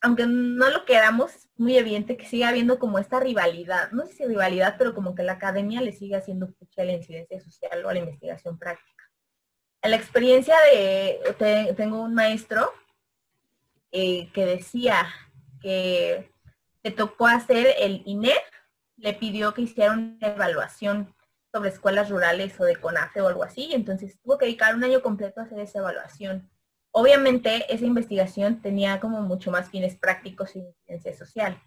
aunque no lo queramos, muy evidente que sigue habiendo como esta rivalidad, no sé si rivalidad, pero como que la academia le sigue haciendo mucha la incidencia social o a la investigación práctica. En la experiencia de, tengo un maestro eh, que decía que le tocó hacer el INE, le pidió que hiciera una evaluación sobre escuelas rurales o de CONAFE o algo así, y entonces tuvo que dedicar un año completo a hacer esa evaluación. Obviamente esa investigación tenía como mucho más fines prácticos y ciencia social.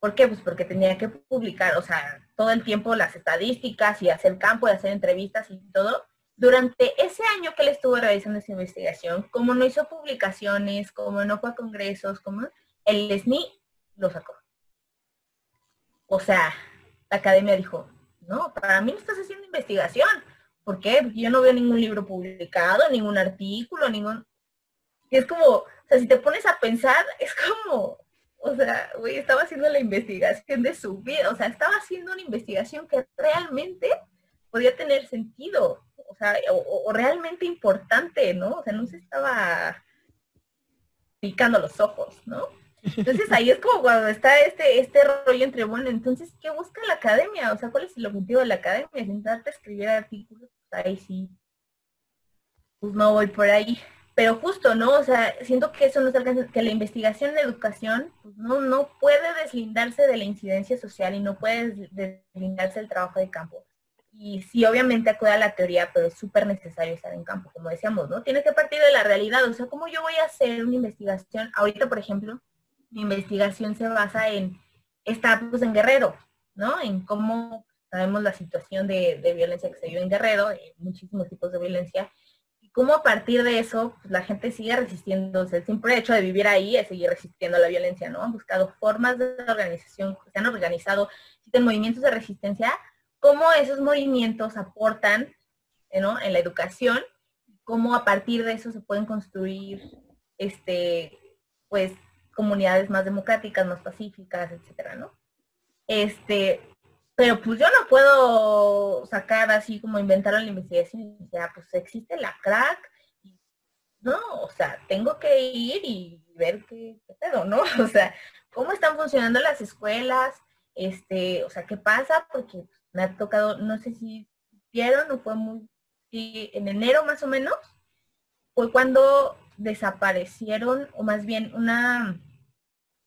¿Por qué? Pues porque tenía que publicar, o sea, todo el tiempo las estadísticas y hacer campo y hacer entrevistas y todo, durante ese año que él estuvo realizando esa investigación, como no hizo publicaciones, como no fue a congresos, como el SNI lo sacó. O sea, la academia dijo, no, para mí no estás haciendo investigación. ¿Por qué? Porque yo no veo ningún libro publicado, ningún artículo, ningún... Y es como, o sea, si te pones a pensar, es como, o sea, güey, estaba haciendo la investigación de su vida, o sea, estaba haciendo una investigación que realmente podía tener sentido o sea, o, realmente importante, ¿no? O sea, no se estaba picando los ojos, ¿no? Entonces ahí es como cuando está este, este rollo entre, bueno, entonces, ¿qué busca la academia? O sea, ¿cuál es el objetivo de la academia? Sentarte a escribir artículos, pues ahí sí, pues no voy por ahí. Pero justo, ¿no? O sea, siento que eso no se alcanza, que la investigación de educación pues no, no puede deslindarse de la incidencia social y no puede deslindarse del trabajo de campo y sí, obviamente acude a la teoría, pero es súper necesario estar en campo, como decíamos, ¿no? Tiene que partir de la realidad, o sea, ¿cómo yo voy a hacer una investigación? Ahorita, por ejemplo, mi investigación se basa en estatus pues, en Guerrero, ¿no? En cómo sabemos la situación de, violencia que se vive en Guerrero, muchísimos tipos de violencia, cómo a partir de eso pues, la gente sigue sea, el simple hecho de vivir ahí es seguir resistiendo la violencia, ¿no? Han buscado formas de organización, se han organizado, existen movimientos de resistencia cómo esos movimientos aportan en la educación, cómo a partir de eso se pueden construir este, pues, comunidades más democráticas, más pacíficas, etcétera, ¿no? Este, pero pues yo no puedo sacar así como inventar la investigación y sea, pues existe la crack, no, o sea, tengo que ir y ver qué, qué ¿no? O sea, cómo están funcionando las escuelas, este, o sea, qué pasa, porque me ha tocado, no sé si vieron o fue muy, en enero más o menos, fue cuando desaparecieron, o más bien una,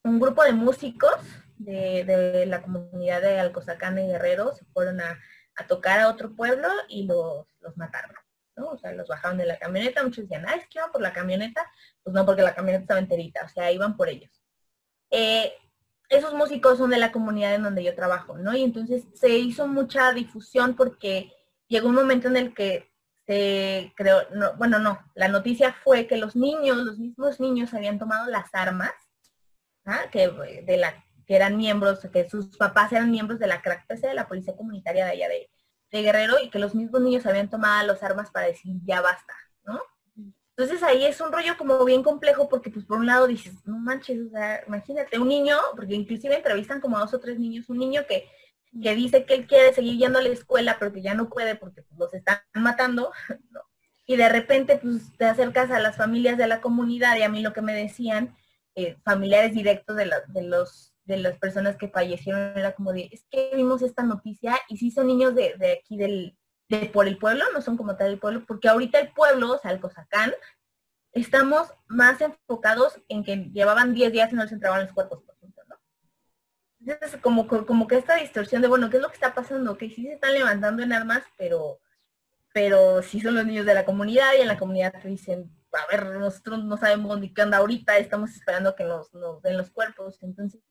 un grupo de músicos de, la comunidad de Alcozacán y Guerrero se fueron a, tocar a otro pueblo y los, los mataron. ¿no? O sea, los bajaron de la camioneta, muchos decían, ah, es que iban por la camioneta, pues no, porque la camioneta estaba enterita, o sea, iban por ellos. Eh, esos músicos son de la comunidad en donde yo trabajo, ¿no? Y entonces se hizo mucha difusión porque llegó un momento en el que se creó, no, bueno, no, la noticia fue que los niños, los mismos niños habían tomado las armas, ¿ah? que, de la, que eran miembros, que sus papás eran miembros de la CRACPC, de la policía comunitaria de allá de, de Guerrero, y que los mismos niños habían tomado las armas para decir ya basta, ¿no? Entonces ahí es un rollo como bien complejo porque pues por un lado dices, no manches, o sea, imagínate un niño, porque inclusive entrevistan como a dos o tres niños, un niño que, que dice que él quiere seguir yendo a la escuela pero que ya no puede porque pues, los están matando, y de repente pues te acercas a las familias de la comunidad y a mí lo que me decían eh, familiares directos de, de, los, de las personas que fallecieron, era como de, es que vimos esta noticia y sí son niños de, de aquí del, de por el pueblo, no son como tal el pueblo, porque ahorita el pueblo, o sea, el Cosacán, estamos más enfocados en que llevaban 10 días y no les entraban los cuerpos, por ejemplo, ¿no? Entonces, como, como que esta distorsión de, bueno, ¿qué es lo que está pasando? Que sí se están levantando en armas, pero, pero sí son los niños de la comunidad y en la comunidad te dicen, a ver, nosotros no sabemos ni qué anda ahorita, estamos esperando que nos, nos den los cuerpos. Entonces,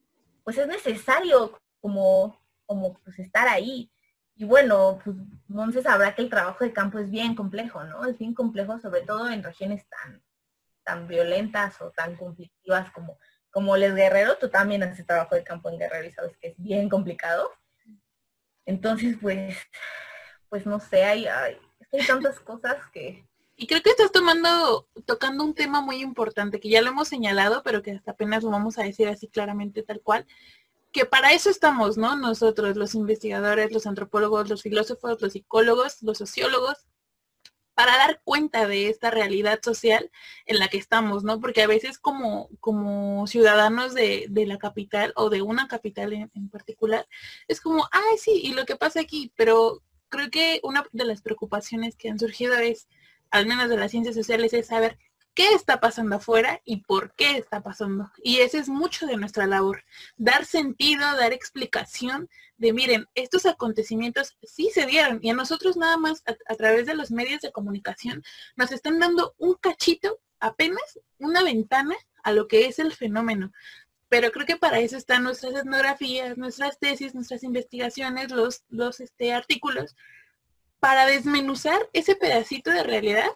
pues es necesario como, como pues estar ahí. Y bueno, pues entonces sabrá que el trabajo de campo es bien complejo, ¿no? Es bien complejo, sobre todo en regiones tan, tan violentas o tan conflictivas como, como Les Guerrero. Tú también haces trabajo de campo en Guerrero y sabes que es bien complicado. Entonces, pues, pues no sé, hay, hay tantas cosas que, y creo que estás tomando, tocando un tema muy importante que ya lo hemos señalado, pero que hasta apenas lo vamos a decir así claramente tal cual, que para eso estamos, ¿no? Nosotros, los investigadores, los antropólogos, los filósofos, los psicólogos, los sociólogos, para dar cuenta de esta realidad social en la que estamos, ¿no? Porque a veces como, como ciudadanos de, de la capital o de una capital en, en particular, es como, ay, sí, y lo que pasa aquí, pero creo que una de las preocupaciones que han surgido es, al menos de las ciencias sociales, es saber qué está pasando afuera y por qué está pasando. Y ese es mucho de nuestra labor, dar sentido, dar explicación de, miren, estos acontecimientos sí se dieron y a nosotros nada más a, través de los medios de comunicación nos están dando un cachito, apenas una ventana a lo que es el fenómeno. Pero creo que para eso están nuestras etnografías, nuestras tesis, nuestras investigaciones, los, los este, artículos, para desmenuzar ese pedacito de realidad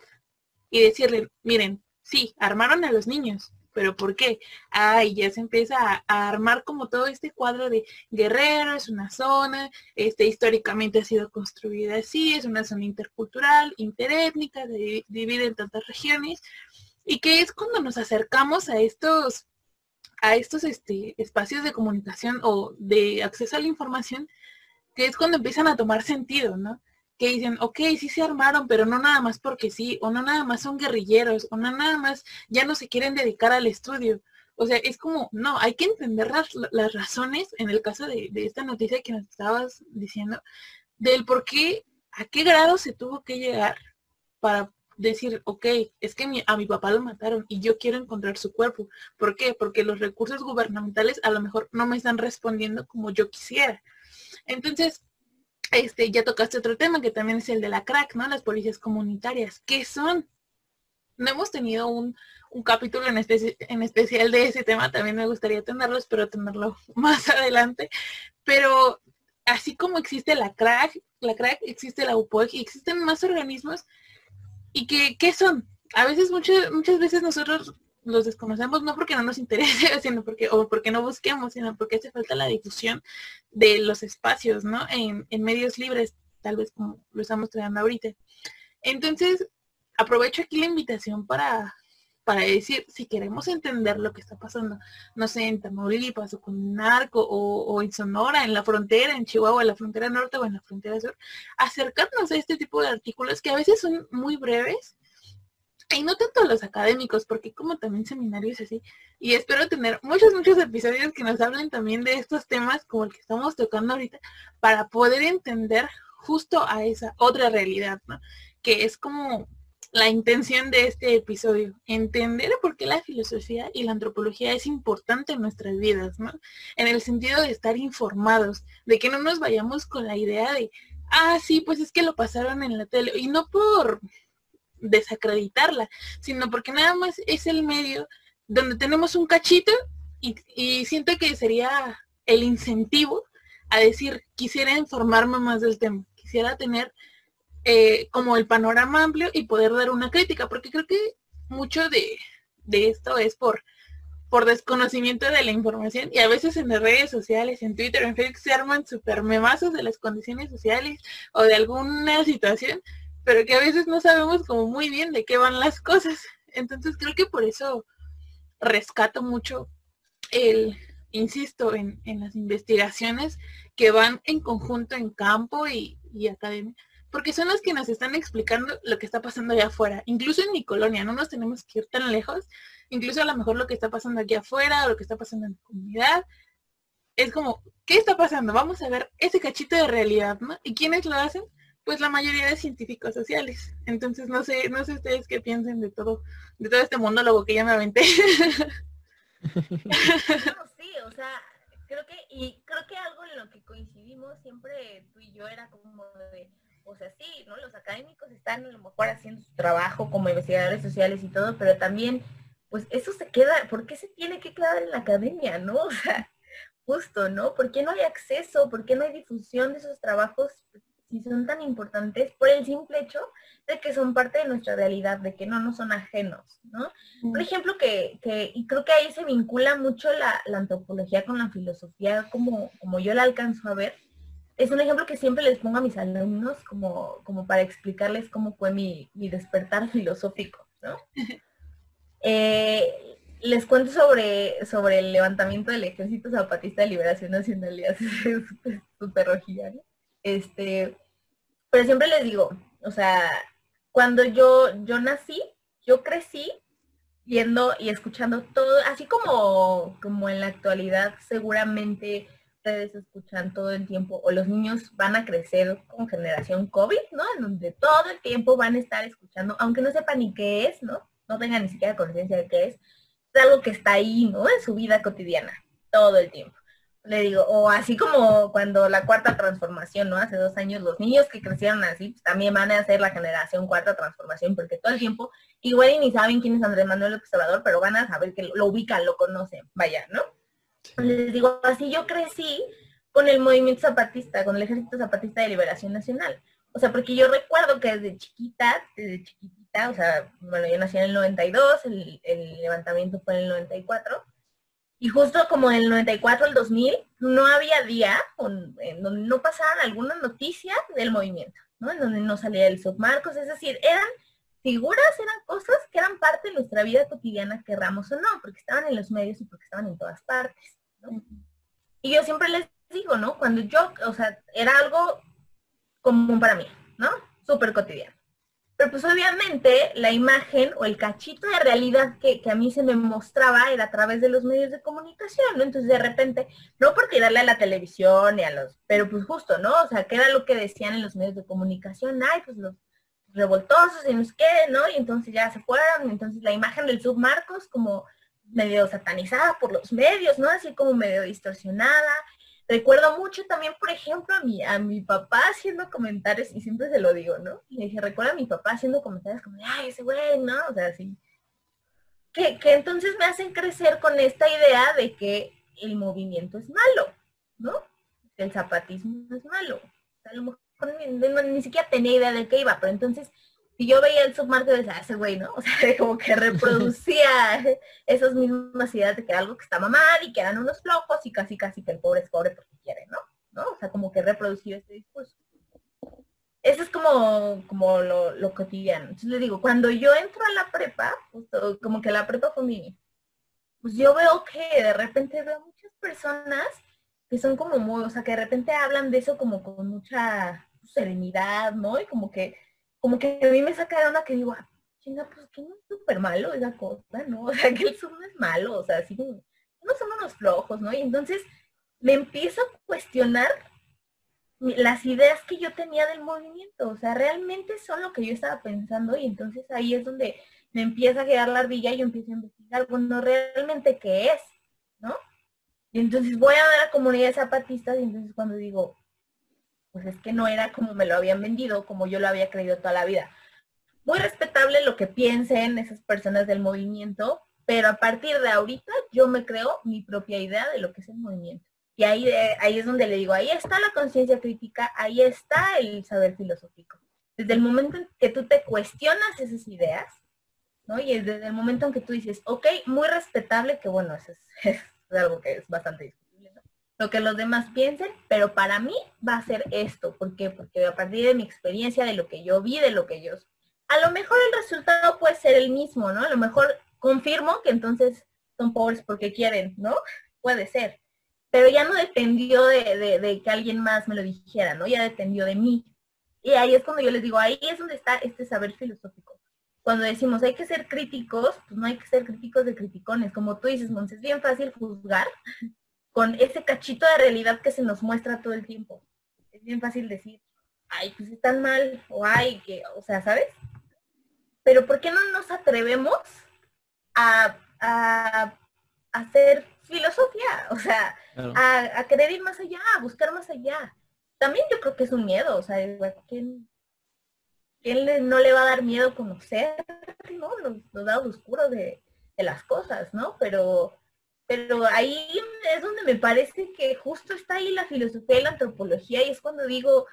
y decirle, miren, sí, armaron a los niños, pero ¿por qué? Ay, ya se empieza a, armar como todo este cuadro de Guerrero, es una zona, este, históricamente ha sido construida así, es una zona intercultural, interétnica, se divide en tantas regiones, y que es cuando nos acercamos a estos a estos este, espacios de comunicación o de acceso a la información, que es cuando empiezan a tomar sentido, ¿no? Que dicen, ok, sí se armaron, pero no nada más porque sí, o no nada más son guerrilleros, o no nada más ya no se quieren dedicar al estudio. O sea, es como, no, hay que entender las, las razones, en el caso de, de, esta noticia que nos estabas diciendo, del por qué, a qué grado se tuvo que llegar para decir, ok, es que mi, a mi papá lo mataron y yo quiero encontrar su cuerpo. ¿Por qué? Porque los recursos gubernamentales a lo mejor no me están respondiendo como yo quisiera. Entonces, este, ya tocaste otro tema que también es el de la crack, ¿no? Las policías comunitarias. ¿Qué son? No hemos tenido un, un capítulo en, en especial de ese tema, también me gustaría tenerlos, pero tenerlo más adelante. Pero así como existe la crack, la crack, existe la UPOG y existen más organismos. ¿Y que, qué son? A veces, muchas, muchas veces nosotros los desconocemos no porque no nos interese, sino porque, o porque no busquemos, sino porque hace falta la difusión de los espacios, ¿no? En, en medios libres, tal vez como lo estamos trayendo ahorita. Entonces, aprovecho aquí la invitación para, para decir, si queremos entender lo que está pasando, no sé, en Tamaulipas o con Narco o, o, en Sonora, en la frontera, en Chihuahua, en la frontera norte o en la frontera sur, acercarnos a este tipo de artículos que a veces son muy breves, y no tanto los académicos, porque como también seminarios así, y espero tener muchos, muchos episodios que nos hablen también de estos temas como el que estamos tocando ahorita, para poder entender justo a esa otra realidad, ¿no? Que es como la intención de este episodio, entender por qué la filosofía y la antropología es importante en nuestras vidas, ¿no? En el sentido de estar informados, de que no nos vayamos con la idea de, ah, sí, pues es que lo pasaron en la tele, y no por desacreditarla, sino porque nada más es el medio donde tenemos un cachito y, siento que sería el incentivo a decir, quisiera informarme más del tema, quisiera tener eh, como el panorama amplio y poder dar una crítica, porque creo que mucho de, de esto es por, por desconocimiento de la información y a veces en las redes sociales, en Twitter, en Facebook se arman super memazos de las condiciones sociales o de alguna situación pero que a veces no sabemos como muy bien de qué van las cosas. Entonces creo que por eso rescato mucho el, insisto, en, en las investigaciones que van en conjunto en campo y, y academia, porque son los que nos están explicando lo que está pasando allá afuera. Incluso en mi colonia, no nos tenemos que ir tan lejos. Incluso a lo mejor lo que está pasando aquí afuera o lo que está pasando en la comunidad. Es como, ¿qué está pasando? Vamos a ver ese cachito de realidad, ¿no? ¿Y quiénes lo hacen? Pues la mayoría de científicos sociales. Entonces no sé, no sé ustedes qué piensen de todo, de todo este monólogo que ya me aventé. sí, o sea, creo que, y creo que algo en lo que coincidimos siempre tú y yo era como de, o sea, sí, ¿no? Los académicos están a lo mejor haciendo su trabajo como investigadores sociales y todo, pero también, pues eso se queda, ¿por qué se tiene que quedar en la academia, no? O sea, justo, ¿no? ¿Por qué no hay acceso? ¿Por qué no hay difusión de esos trabajos si son tan importantes por el simple hecho de que son parte de nuestra realidad, de que no nos son ajenos, ¿no? Por ejemplo, que, que y creo que ahí se vincula mucho la, la, antropología con la filosofía, como, como yo la alcanzo a ver, es un ejemplo que siempre les pongo a mis alumnos como, como para explicarles cómo fue mi, despertar filosófico, ¿no? Eh, les cuento sobre, sobre el levantamiento del Ejército Zapatista de Liberación Nacional y así súper rojilla, Este, pero siempre les digo, o sea, cuando yo, yo nací, yo crecí viendo y escuchando todo, así como, como en la actualidad seguramente ustedes escuchan todo el tiempo, o los niños van a crecer con generación COVID, ¿no? En donde todo el tiempo van a estar escuchando, aunque no sepan ni qué es, ¿no? No tengan ni siquiera conciencia de qué es, es algo que está ahí, ¿no? En su vida cotidiana, todo el tiempo. Le digo, o así como cuando la cuarta transformación, ¿no? Hace dos años, los niños que crecieron así, pues, también van a hacer la generación cuarta transformación, porque todo el tiempo, igual y ni saben quién es Andrés Manuel López Obrador, pero van a saber que lo ubican, lo conocen, vaya, ¿no? Les digo, así yo crecí con el movimiento zapatista, con el Ejército Zapatista de Liberación Nacional. O sea, porque yo recuerdo que desde chiquita, desde chiquitita, o sea, bueno, yo nací en el 92, el, el levantamiento fue en el 94, y justo como en el 94 al 2000, no había día en donde no pasaran alguna noticia del movimiento, ¿no? En donde no salía el submarcos, es decir, eran figuras, eran cosas que eran parte de nuestra vida cotidiana, querramos o no, porque estaban en los medios y porque estaban en todas partes. Y yo siempre les digo, ¿no? Cuando yo, o sea, era algo común para mí, ¿no? Súper cotidiano. Pero pues obviamente la imagen o el cachito de realidad que, a mí se me mostraba era a través de los medios de comunicación, ¿no? Entonces de repente, no por tirarle a la televisión y a los, pero pues justo, ¿no? O sea, que era lo que decían en los medios de comunicación, ay, pues los revoltosos y no sé qué, ¿no? Y entonces ya se fueron, entonces la imagen del submarcos como medio satanizada por los medios, ¿no? Así como medio distorsionada. Recuerdo mucho también, por ejemplo, a mi, a mi papá haciendo comentarios, y siempre se lo digo, ¿no? Le dije, recuerdo a mi papá haciendo comentarios como, ay, ese güey, ¿no? O sea, así. Que, que entonces me hacen crecer con esta idea de que el movimiento es malo, ¿no? El zapatismo es malo. a lo mejor ni, ni siquiera tenía idea de qué iba, pero entonces y yo veía el submarco decía, ese güey, ¿no? O sea, como que reproducía esas mismas ideas de que era algo que estaba mal y que eran unos flojos y casi casi que el pobre es pobre porque quiere, ¿no? ¿No? O sea, como que reproducía este discurso. Eso es como, como lo, cotidiano. Entonces le digo, cuando yo entro a la prepa, como que la prepa fue mi, pues yo veo que de repente veo muchas personas que son como muy, o sea, que de repente hablan de eso como con mucha serenidad, ¿no? Y como que como que a mí me sacaron a que digo, ah, chinga, pues que no es súper malo esa cosa, ¿no? O sea, que el Zoom no es malo, o sea, así no son unos flojos, ¿no? Y entonces me empiezo a cuestionar las ideas que yo tenía del movimiento, o sea, realmente son lo que yo estaba pensando y entonces ahí es donde me empieza a quedar la ardilla y yo empiezo a investigar, bueno, realmente qué es, ¿no? Y entonces voy a ver a comunidades zapatistas y entonces cuando digo, pues es que no era como me lo habían vendido, como yo lo había creído toda la vida. Muy respetable lo que piensen esas personas del movimiento, pero a partir de ahorita yo me creo mi propia idea de lo que es el movimiento. Y ahí, ahí es donde le digo, ahí está la conciencia crítica, ahí está el saber filosófico. Desde el momento en que tú te cuestionas esas ideas, ¿no? Y desde el momento en que tú dices, ok, muy respetable, que bueno, eso es, es algo que es bastante lo que los demás piensen, pero para mí va a ser esto. ¿Por qué? Porque a partir de mi experiencia, de lo que yo vi, de lo que yo... A lo mejor el resultado puede ser el mismo, ¿no? A lo mejor confirmo que entonces son pobres porque quieren, ¿no? Puede ser. Pero ya no dependió de, que alguien más me lo dijera, ¿no? Ya dependió de mí. Y ahí es cuando yo les digo, ahí es donde está este saber filosófico. Cuando decimos hay que ser críticos, pues no hay que ser críticos de criticones. Como tú dices, Mons, es bien fácil juzgar con ese cachito de realidad que se nos muestra todo el tiempo. Es bien fácil decir, ay, pues están mal, o ay, que, o sea, ¿sabes? Pero ¿por qué no nos atrevemos a, a, hacer filosofía? O sea, a, querer ir más allá, a buscar más allá. También yo creo que es un miedo, o sea, ¿quién, quién no le va a dar miedo conocer ¿no? los, los lados oscuros de, de las cosas, ¿no? Pero pero ahí es donde me parece que justo está ahí la filosofía y la antropología y es cuando digo,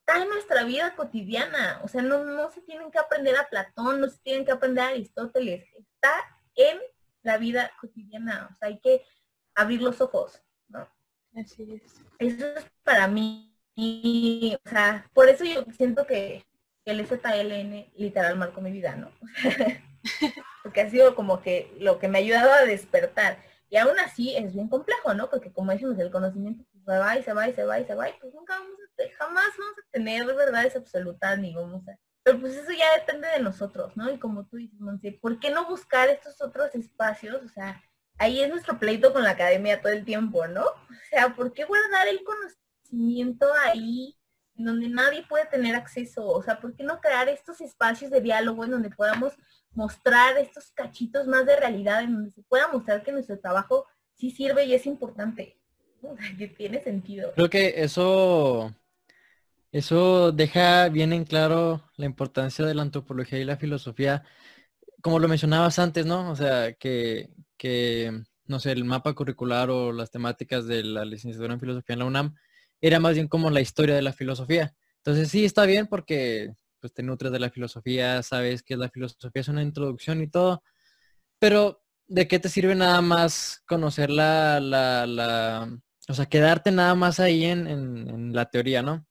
está en nuestra vida cotidiana, o sea, no, no se tienen que aprender a Platón, no se tienen que aprender a Aristóteles, está en la vida cotidiana, o sea, hay que abrir los ojos, ¿no? Así es. Eso es para mí, y, o sea, por eso yo siento que, el ZLN literal marcó mi vida, ¿no? Porque ha sido como que lo que me ha ayudado a despertar. Y aún así es bien complejo, ¿no? Porque como decimos, el conocimiento se va y se va y se va y se va y pues nunca vamos a, jamás vamos a tener verdades absolutas ni vamos a... Pero pues eso ya depende de nosotros, ¿no? Y como tú dices, Monse, ¿por qué no buscar estos otros espacios? O sea, ahí es nuestro pleito con la academia todo el tiempo, ¿no? O sea, ¿por qué guardar el conocimiento ahí en donde nadie puede tener acceso? O sea, ¿por qué no crear estos espacios de diálogo en donde podamos mostrar estos cachitos más de realidad en donde se pueda mostrar que nuestro trabajo sí sirve y es importante, que tiene sentido. Creo que eso, eso deja bien en claro la importancia de la antropología y la filosofía, como lo mencionabas antes, ¿no? O sea, que, que no sé, el mapa curricular o las temáticas de la licenciatura en filosofía en la UNAM era más bien como la historia de la filosofía. Entonces sí está bien porque pues te nutres de la filosofía, sabes que la filosofía es una introducción y todo, pero ¿de qué te sirve nada más conocer la, la, la o sea, quedarte nada más ahí en, en, la teoría, ¿no?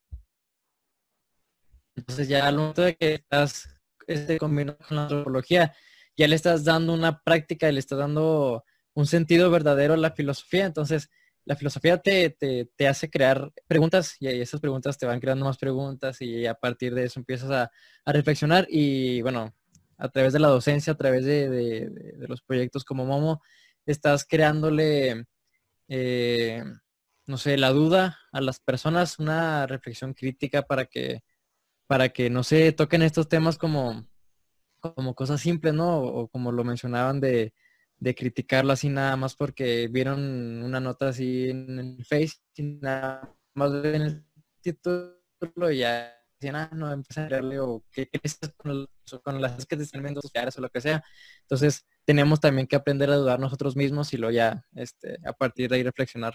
Entonces ya al momento de que estás este, combinando con la antropología, ya le estás dando una práctica le estás dando un sentido verdadero a la filosofía. Entonces, la filosofía te, te, hace crear preguntas y esas preguntas te van creando más preguntas y a partir de eso empiezas a, reflexionar y bueno, a través de la docencia, a través de, los proyectos como Momo, estás creándole, eh, no sé, la duda a las personas, una reflexión crítica para que, para que no se toquen estos temas como, como cosas simples, ¿no? O como lo mencionaban de, de criticarlo así nada más porque vieron una nota así en el Face y nada más ven el título y ya decían, ah, no, empiezan a leerle o qué crees con, las que te están viendo sociales o lo que sea. Entonces tenemos también que aprender a dudar nosotros mismos y luego ya este, a partir de ahí reflexionar.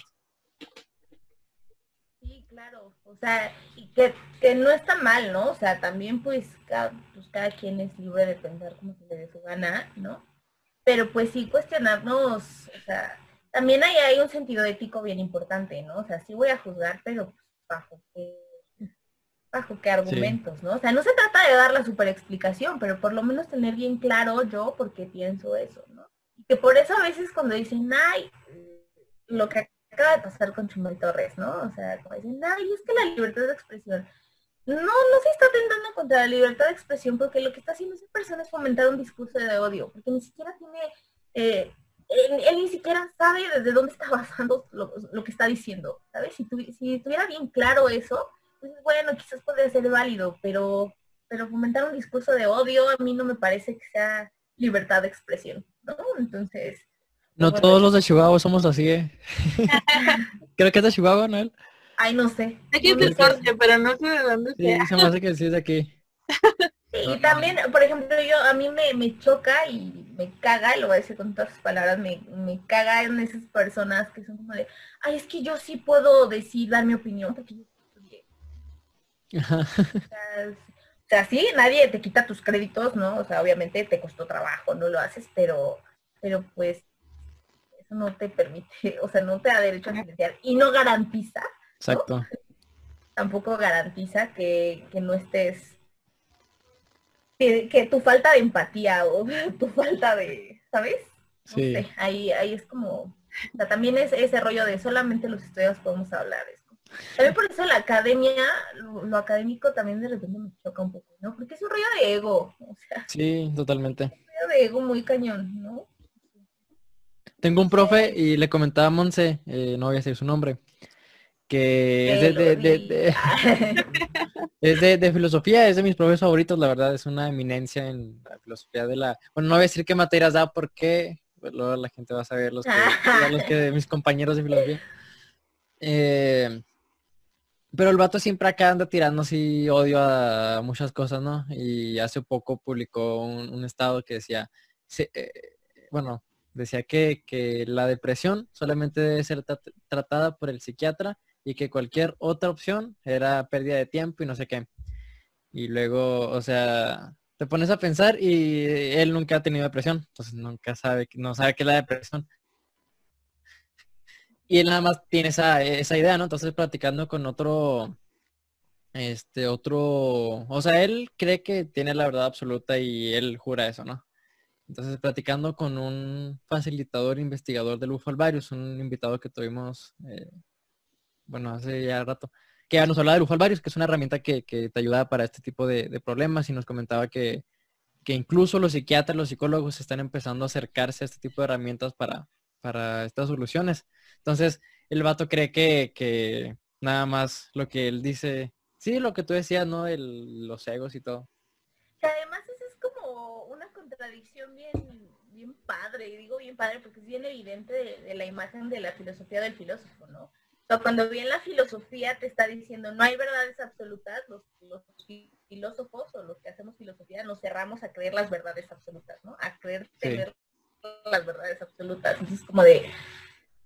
Sí, claro. O sea, y que, que no está mal, ¿no? O sea, también pues cada, pues cada quien es libre de pensar como se le dé su gana, ¿no? Pero pues sí cuestionarnos, o sea, también ahí hay un sentido ético bien importante, ¿no? O sea, sí voy a juzgar, pero bajo qué, bajo qué argumentos, ¿no? O sea, no se trata de dar la super explicación, pero por lo menos tener bien claro yo por qué pienso eso, ¿no? Y que por eso a veces cuando dicen, ay, lo que acaba de pasar con Chumel Torres, ¿no? O sea, como dicen, ay, es que la libertad de expresión no, no se está atentando contra la libertad de expresión porque lo que está haciendo esa persona es fomentar un discurso de odio, porque ni siquiera tiene, eh, él, ni siquiera sabe desde dónde está basando lo, que está diciendo, ¿sabes? Si, si tuviera bien claro eso, pues bueno, quizás podría ser válido, pero, pero fomentar un discurso de odio a mí no me parece que sea libertad de expresión, ¿no? Entonces... No todos los de Chihuahua somos así, ¿eh? Creo que es de Chihuahua, ¿no? Ay, no sé. Aquí es del norte, pero no sé de dónde sea. Sí, se me hace que sí es de aquí. y también, por ejemplo, yo a mí me, me choca y me caga, y lo voy a decir con todas sus palabras, me, me caga en esas personas que son como de, ay, es que yo sí puedo decir, dar mi opinión, porque yo estudié. o, sea, sí, nadie te quita tus créditos, ¿no? O sea, obviamente te costó trabajo, no lo haces, pero, pero pues eso no te permite, o sea, no te da derecho a silenciar y no garantiza Exacto. Tampoco garantiza que, no estés, que, tu falta de empatía o tu falta de, ¿sabes? sí. ahí, ahí es como, también es ese rollo de solamente los estudios podemos hablar. Es como, También por eso la academia, lo, lo académico también de repente me choca un poco, ¿no? Porque es un rollo de ego, o sea, Sí, totalmente. un rollo de ego muy cañón, ¿no? Tengo un profe y le comentaba a Monse, eh, no voy a decir su nombre, que es de, de- de- es de- de filosofía, es de mis profes favoritos, la verdad, es una eminencia en la filosofía de la... Bueno, no voy a decir qué materias da porque pues, luego la gente va a saber los que, los que mis compañeros de filosofía. Eh, pero el vato siempre acá anda tirando así odio a muchas cosas, ¿no? Y hace poco publicó un, un estado que decía, se- eh, bueno, decía que, que la depresión solamente debe ser tra- tratada por el psiquiatra y que cualquier otra opción era pérdida de tiempo y no sé qué. Y luego, o sea, te pones a pensar y él nunca ha tenido depresión, entonces nunca sabe, no sabe qué es la depresión. Y él nada más tiene esa, esa idea, ¿no? Entonces platicando con otro, este, otro, o sea, él cree que tiene la verdad absoluta y él jura eso, ¿no? Entonces platicando con un facilitador investigador del Ufalvarius, un invitado que tuvimos, eh, bueno, hace ya rato, que nos hablaba del Ufalvarius, que es una herramienta que, que te ayuda para este tipo de, de problemas y nos comentaba que, que incluso los psiquiatras, los psicólogos están empezando a acercarse a este tipo de herramientas para, para estas soluciones. Entonces, el vato cree que, que nada más lo que él dice, sí, lo que tú decías, ¿no? El, los egos y todo. Que además eso es como una contradicción bien, bien padre, y digo bien padre porque es bien evidente de, de la imagen de la filosofía del filósofo, ¿no? O sea, cuando bien la filosofía te está diciendo no hay verdades absolutas, los, los fi- filósofos o los que hacemos filosofía nos cerramos a creer las verdades absolutas, ¿no? A creer Sí. tener las verdades absolutas. Entonces es como de,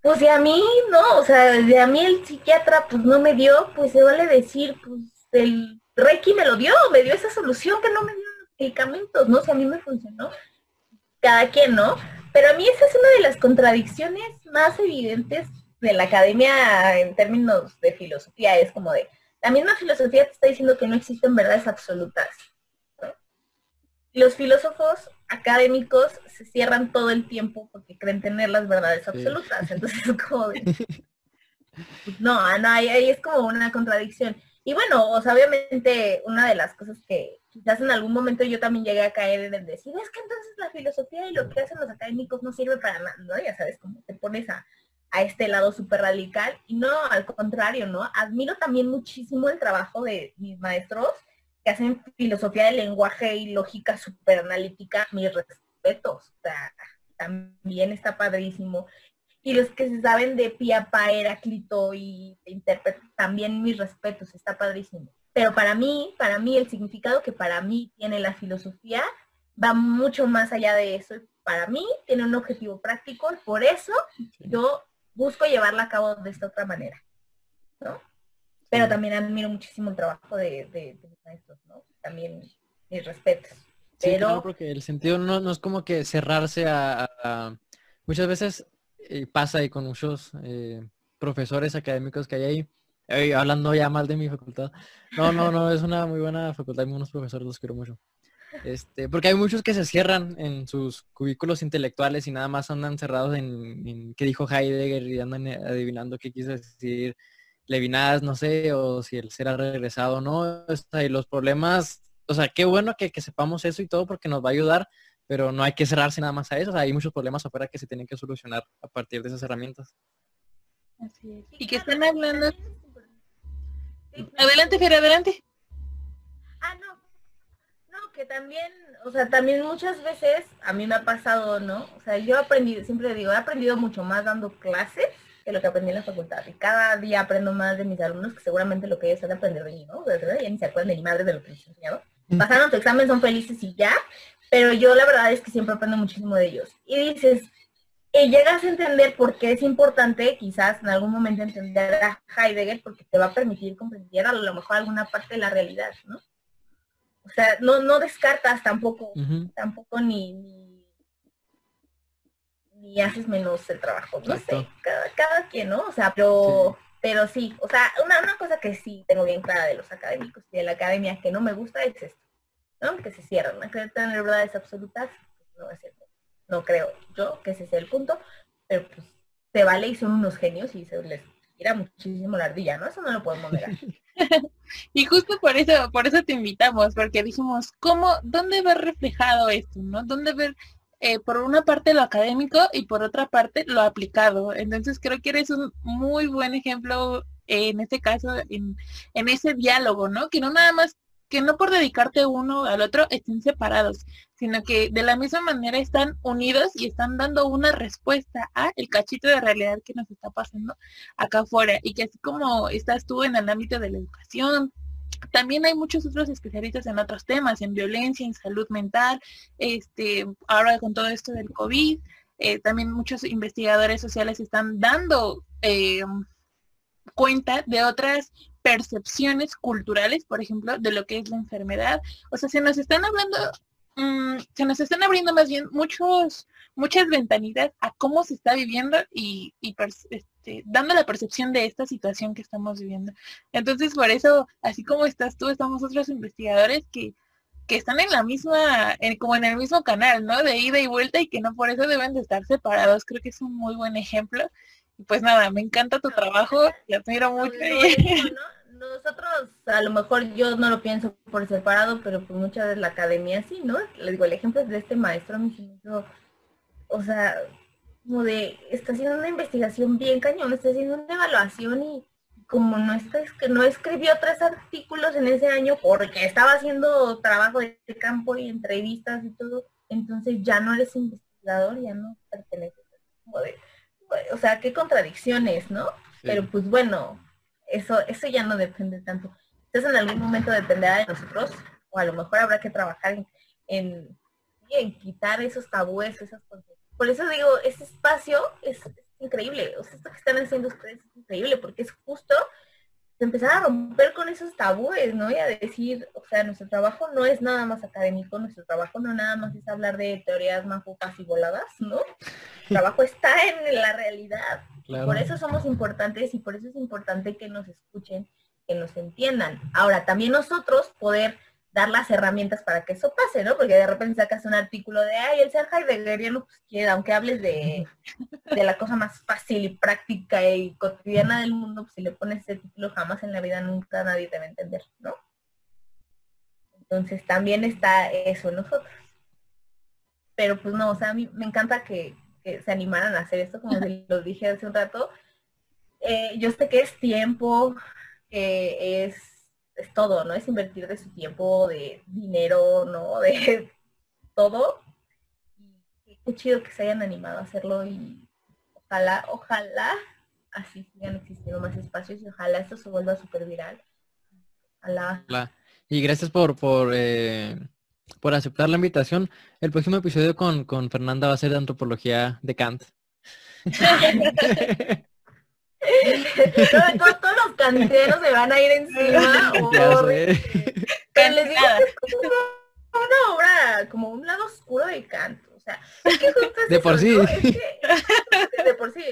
pues de a mí, ¿no? O sea, de a mí el psiquiatra pues no me dio, pues se vale decir, pues el Reiki me lo dio, me dio esa solución que no me dio medicamentos, ¿no? O sea, a mí me funcionó. Cada quien, ¿no? Pero a mí esa es una de las contradicciones más evidentes de la academia en términos de filosofía. Es como de, la misma filosofía te está diciendo que no existen verdades absolutas. ¿no? Los filósofos académicos se cierran todo el tiempo porque creen tener las verdades Sí. absolutas. Entonces es como de, no, no, ahí, ahí es como una contradicción. Y bueno, o sea, obviamente una de las cosas que quizás en algún momento yo también llegué a caer en el decir, es que entonces la filosofía y lo que hacen los académicos no sirve para nada, ¿no? Ya sabes, como te pones a, a este lado súper radical. Y no, al contrario, ¿no? Admiro también muchísimo el trabajo de mis maestros que hacen filosofía del lenguaje y lógica súper analítica, mis respetos. O sea, también está padrísimo. Y los que se saben de Piapa, Heráclito y también mis respetos, está padrísimo. Pero para mí, para mí, el significado que para mí tiene la filosofía va mucho más allá de eso. Para mí tiene un objetivo práctico y por eso yo busco llevarla a cabo de esta otra manera. ¿no? Pero Sí. también admiro muchísimo el trabajo de, de, de maestros, ¿no? También mis respetos. Sí, Pero claro, porque el sentido no, no es como que cerrarse a- muchas veces eh, pasa y con muchos eh, profesores académicos que hay ahí, eh, hablando ya mal de mi facultad. No, no, no, es una muy buena facultad, hay unos profesores, los quiero mucho. Este, porque hay muchos que se cierran en sus cubículos intelectuales y nada más andan cerrados en, en qué dijo Heidegger y andan eh, adivinando qué quiso decir Levinas, no sé, o si el ser ha regresado o no. o sea, y los problemas, o sea, qué bueno que, que sepamos eso y todo porque nos va a ayudar, pero no hay que cerrarse nada más a eso. O sea, hay muchos problemas afuera que se tienen que solucionar a partir de esas herramientas. Así es. Y que están hablando... Adelante, Fer, adelante. Ah, no. No, que también, o sea, también muchas veces a mí me ha pasado, ¿no? O sea, yo he aprendido, siempre digo, he aprendido mucho más dando clases que lo que aprendí en la facultad. Y cada día aprendo más de mis alumnos, que seguramente lo que ellos han de aprender de mí, ¿no? De verdad, ya ni se acuerdan de mi madre de lo que les he enseñado. Pasaron tu examen, son felices y ya. Pero yo la verdad es que siempre aprendo muchísimo de ellos. Y dices, y llegas a entender por qué es importante quizás en algún momento entender a Heidegger porque te va a permitir comprender a lo mejor alguna parte de la realidad, ¿no? O sea, no, no descartas tampoco, tampoco ni, ni, ni haces menos el trabajo. No sé, cada, cada quien, ¿no? O sea, pero, pero sí, o sea, una, una cosa que sí tengo bien clara de los académicos y de la academia que no me gusta es esto, ¿no? Que se cierran, querer tener verdades absolutas, no es cierto. No creo yo que ese sea el punto, pero pues se vale y son unos genios y se les gira muchísimo la ardilla, ¿no? Eso no lo podemos negar. y justo por eso, por eso te invitamos, porque dijimos, ¿cómo, dónde ver reflejado esto, no? ¿Dónde ver eh, por una parte lo académico y por otra parte lo aplicado? Entonces creo que eres un muy buen ejemplo en este caso, en, en ese diálogo, ¿no? Que no nada más que no por dedicarte uno al otro estén separados, sino que de la misma manera están unidos y están dando una respuesta a el cachito de realidad que nos está pasando acá afuera. Y que así como estás tú en el ámbito de la educación, también hay muchos otros especialistas en otros temas, en violencia, en salud mental, este, ahora con todo esto del COVID, eh, también muchos investigadores sociales están dando eh, cuenta de otras percepciones culturales, por ejemplo, de lo que es la enfermedad. O sea, se nos están hablando, mm, se nos están abriendo más bien muchos, muchas ventanitas a cómo se está viviendo y, este, dando la percepción de esta situación que estamos viviendo. Entonces, por eso, así como estás tú, estamos otros investigadores que, que están en la misma, como en el mismo canal, ¿no? De ida y vuelta y que no por eso deben de estar separados. Creo que es un muy buen ejemplo pues nada, me encanta tu trabajo, te admiro mucho. Nosotros, a lo mejor yo no lo pienso por separado, pero pues muchas veces la academia sí, ¿no? Le digo, el ejemplo de este maestro, mi o sea, como de, está haciendo una investigación bien cañón, está haciendo una evaluación y como no está, es que no escribió tres artículos en ese año porque estaba haciendo trabajo de campo y entrevistas y todo, entonces ya no eres investigador, ya no perteneces. Como de, o sea, qué contradicciones, ¿no? Pero pues bueno, eso, eso ya no depende tanto. Entonces en algún momento dependerá de nosotros, o a lo mejor habrá que trabajar en, en, quitar esos tabúes, esas cosas. Por eso digo, ese espacio es, increíble. O sea, esto que están haciendo ustedes es increíble, porque es justo empezar a romper con esos tabúes, ¿no? Y a decir, o sea, nuestro trabajo no es nada más académico, nuestro trabajo no nada más es hablar de teorías majucas y voladas, ¿no? El trabajo está en la realidad. Por eso somos importantes y por eso es importante que nos escuchen, que nos entiendan. Ahora, también nosotros poder dar las herramientas para que eso pase, ¿no? Porque de repente sacas un artículo de, ay, el ser heideggeriano, pues que aunque hables de, de, la cosa más fácil y práctica y cotidiana del mundo, pues si le pones ese título jamás en la vida nunca nadie te va a entender, ¿no? Entonces también está eso en nosotros. Pero pues no, o sea, a mí me encanta que, se animaran a hacer esto, como lo dije hace un rato. Eh, yo sé que es tiempo, que es es todo, ¿no? Es invertir de su tiempo, de dinero, ¿no? De todo. Y qué chido que se hayan animado a hacerlo y ojalá, ojalá así sigan existiendo más espacios y ojalá esto se vuelva súper viral. Ojalá. Y gracias por, por, eh, por aceptar la invitación. El próximo episodio con, con Fernanda va a ser de antropología de Kant. todos, los canteros se van a ir encima. les digo una obra, como un lado oscuro de canto. O sea, de por sí. de por sí.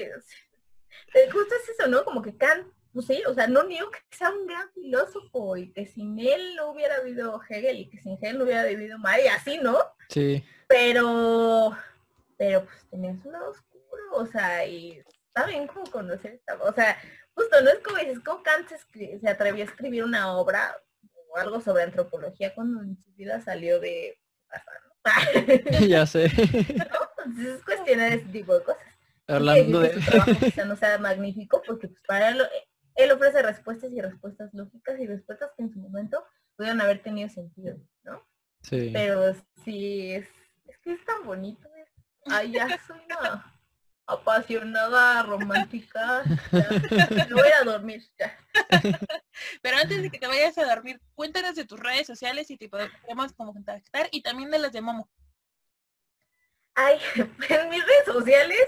Justo es eso, ¿no? Como que Kant, pues sí, o sea, no niego que sea un gran filósofo y que sin él no hubiera habido Hegel y que sin Hegel no hubiera habido Mari, así, ¿no? Sí. Pero, pero pues tenía su lado oscuro, o sea, y está bien como conocer esta, o sea, justo no es como dices, como Kant se, se atrevió a escribir una obra o algo sobre antropología cuando en su vida salió de ya sé. Entonces es cuestión de ese tipo de cosas. Hablando de... trabajo quizá no sea magnífico porque pues para él, él ofrece respuestas y respuestas lógicas y respuestas que en su momento pudieron haber tenido sentido, ¿no? Sí. Pero sí, es, es que es tan bonito. Ay, ya soy una apasionada, romántica. me voy a dormir ya. Pero antes de que te vayas a dormir, cuéntanos de tus redes sociales y te podemos como contactar y también de las de Momo. Ay, en mis redes sociales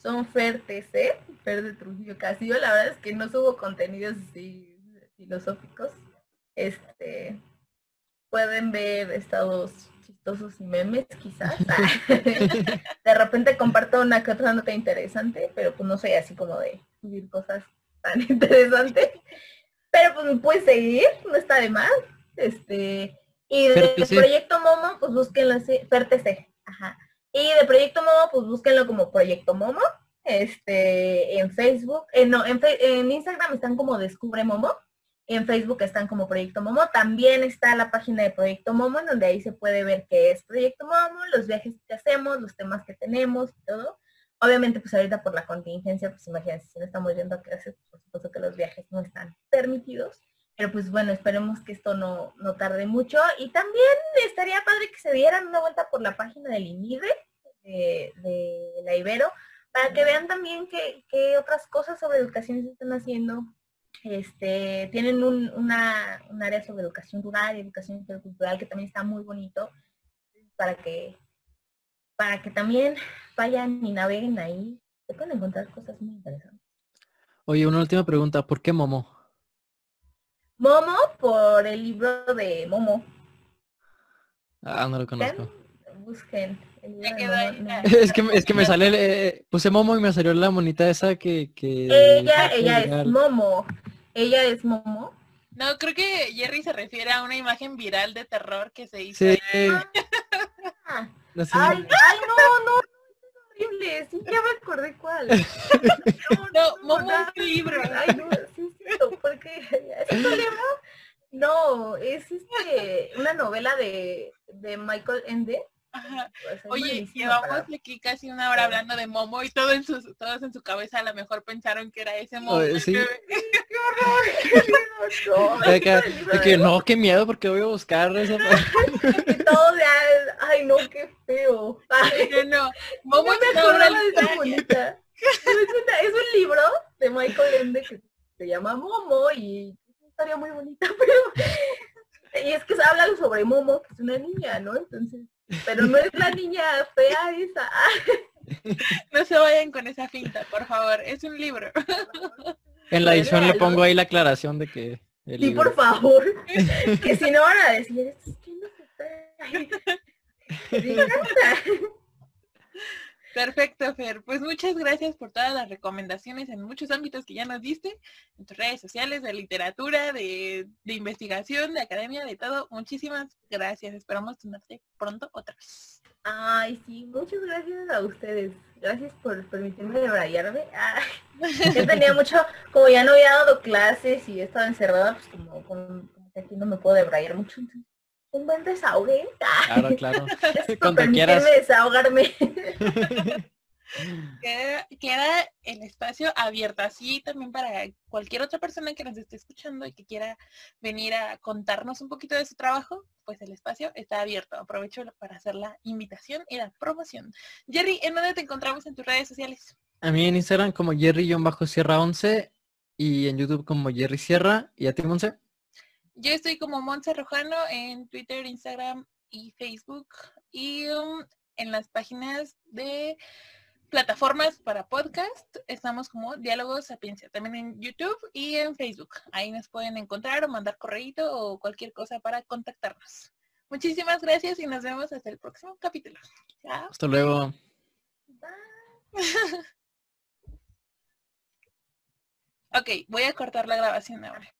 son FerTC, Fer de Trujillo Castillo. La verdad es que no subo contenidos así filosóficos. Este pueden ver estados chistosos y memes quizás. de repente comparto una que otra nota interesante, pero pues no soy así como de subir cosas tan interesantes. Pero pues me puedes seguir, no está de más. Este, y de, Proyecto Momo, pues búsquenlo así, PERTC, ajá. Y de Proyecto Momo, pues búsquenlo como Proyecto Momo, este, en Facebook, eh, no, en, en Instagram están como Descubre Momo, en Facebook están como Proyecto Momo, también está la página de Proyecto Momo, en donde ahí se puede ver qué es Proyecto Momo, los viajes que hacemos, los temas que tenemos y todo. Obviamente, pues ahorita por la contingencia, pues imagínense, si no estamos yendo a clases, por supuesto que los viajes no están permitidos. Pero pues bueno, esperemos que esto no, no tarde mucho. Y también estaría padre que se dieran una vuelta por la página del INIDE, de, de la Ibero, para que vean también qué, qué otras cosas sobre educación se están haciendo. Este, tienen un, una, un área sobre educación rural y educación intercultural que también está muy bonito para que para que también vayan y naveguen ahí. Se pueden encontrar cosas muy interesantes. Oye, una última pregunta. ¿Por qué Momo? Momo por el libro de Momo. Ah, no lo conozco. Busquen. No. Es que, es que me sale, eh, puse Momo y me salió la monita esa que... que Ella, ella es. Momo. Ella es Momo. No, creo que Jerry se refiere a una imagen viral de terror que se hizo. Sí. Ah, Ay, no, no, horrible. Sí, ya me acordé cuál. No, Momo no, es un libro. Ay, no, sí es cierto, porque ¿es un libro? No, es este una novela de, de Michael Ende. Ajá. Pues, es Oye, llevamos para- aquí casi una hora hablando de Momo y todo en sus, todos en su cabeza a lo mejor pensaron que era ese Momo. Oye, sí. No, De que, de que no, qué miedo porque voy a buscar esa todo ay no, qué feo. Ay, No, no, Momo no es me de bonita. Un libro de Michael Ende que se llama Momo y es una historia muy bonita, pero y es que se habla sobre Momo, que es una niña, ¿no? Entonces, pero no es la niña fea esa. No se vayan con esa finta, por favor. Es un libro. En la edición le pongo ahí la aclaración de que... el Sí, libro. por favor. que si no van a decir, es que no se puede. Perfecto, Fer. Pues muchas gracias por todas las recomendaciones en muchos ámbitos que ya nos diste, en tus redes sociales, de literatura, de, de investigación, de academia, de todo. Muchísimas gracias. Esperamos tenerte pronto otra vez. Ay, sí, muchas gracias a ustedes. Gracias por permitirme debrayarme. Ay, yo tenía mucho, como ya no había dado clases y he estado encerrada, pues como, como- como que aquí no me puedo debrayar mucho. Entonces, un buen desahogue. Claro, claro. Cuando quieras. desahogarme. Queda, queda el espacio abierto así también para cualquier otra persona que nos esté escuchando y que quiera venir a contarnos un poquito de su trabajo, pues el espacio está abierto. Aprovecho para hacer la invitación y la promoción. Jerry, ¿en dónde te encontramos en tus redes sociales? A mí en Instagram como Jerry-Sierra11 y en YouTube como Jerry Sierra. ¿Y a ti, Monse? Yo estoy como Montse Rojano en Twitter, Instagram y Facebook y um, en las páginas de plataformas para podcast estamos como Diálogos Sapiencia, también en YouTube y en Facebook. Ahí nos pueden encontrar o mandar correíto o cualquier cosa para contactarnos. Muchísimas gracias y nos vemos hasta el próximo capítulo. Chao. Hasta luego. Ok, voy a cortar la grabación ahora.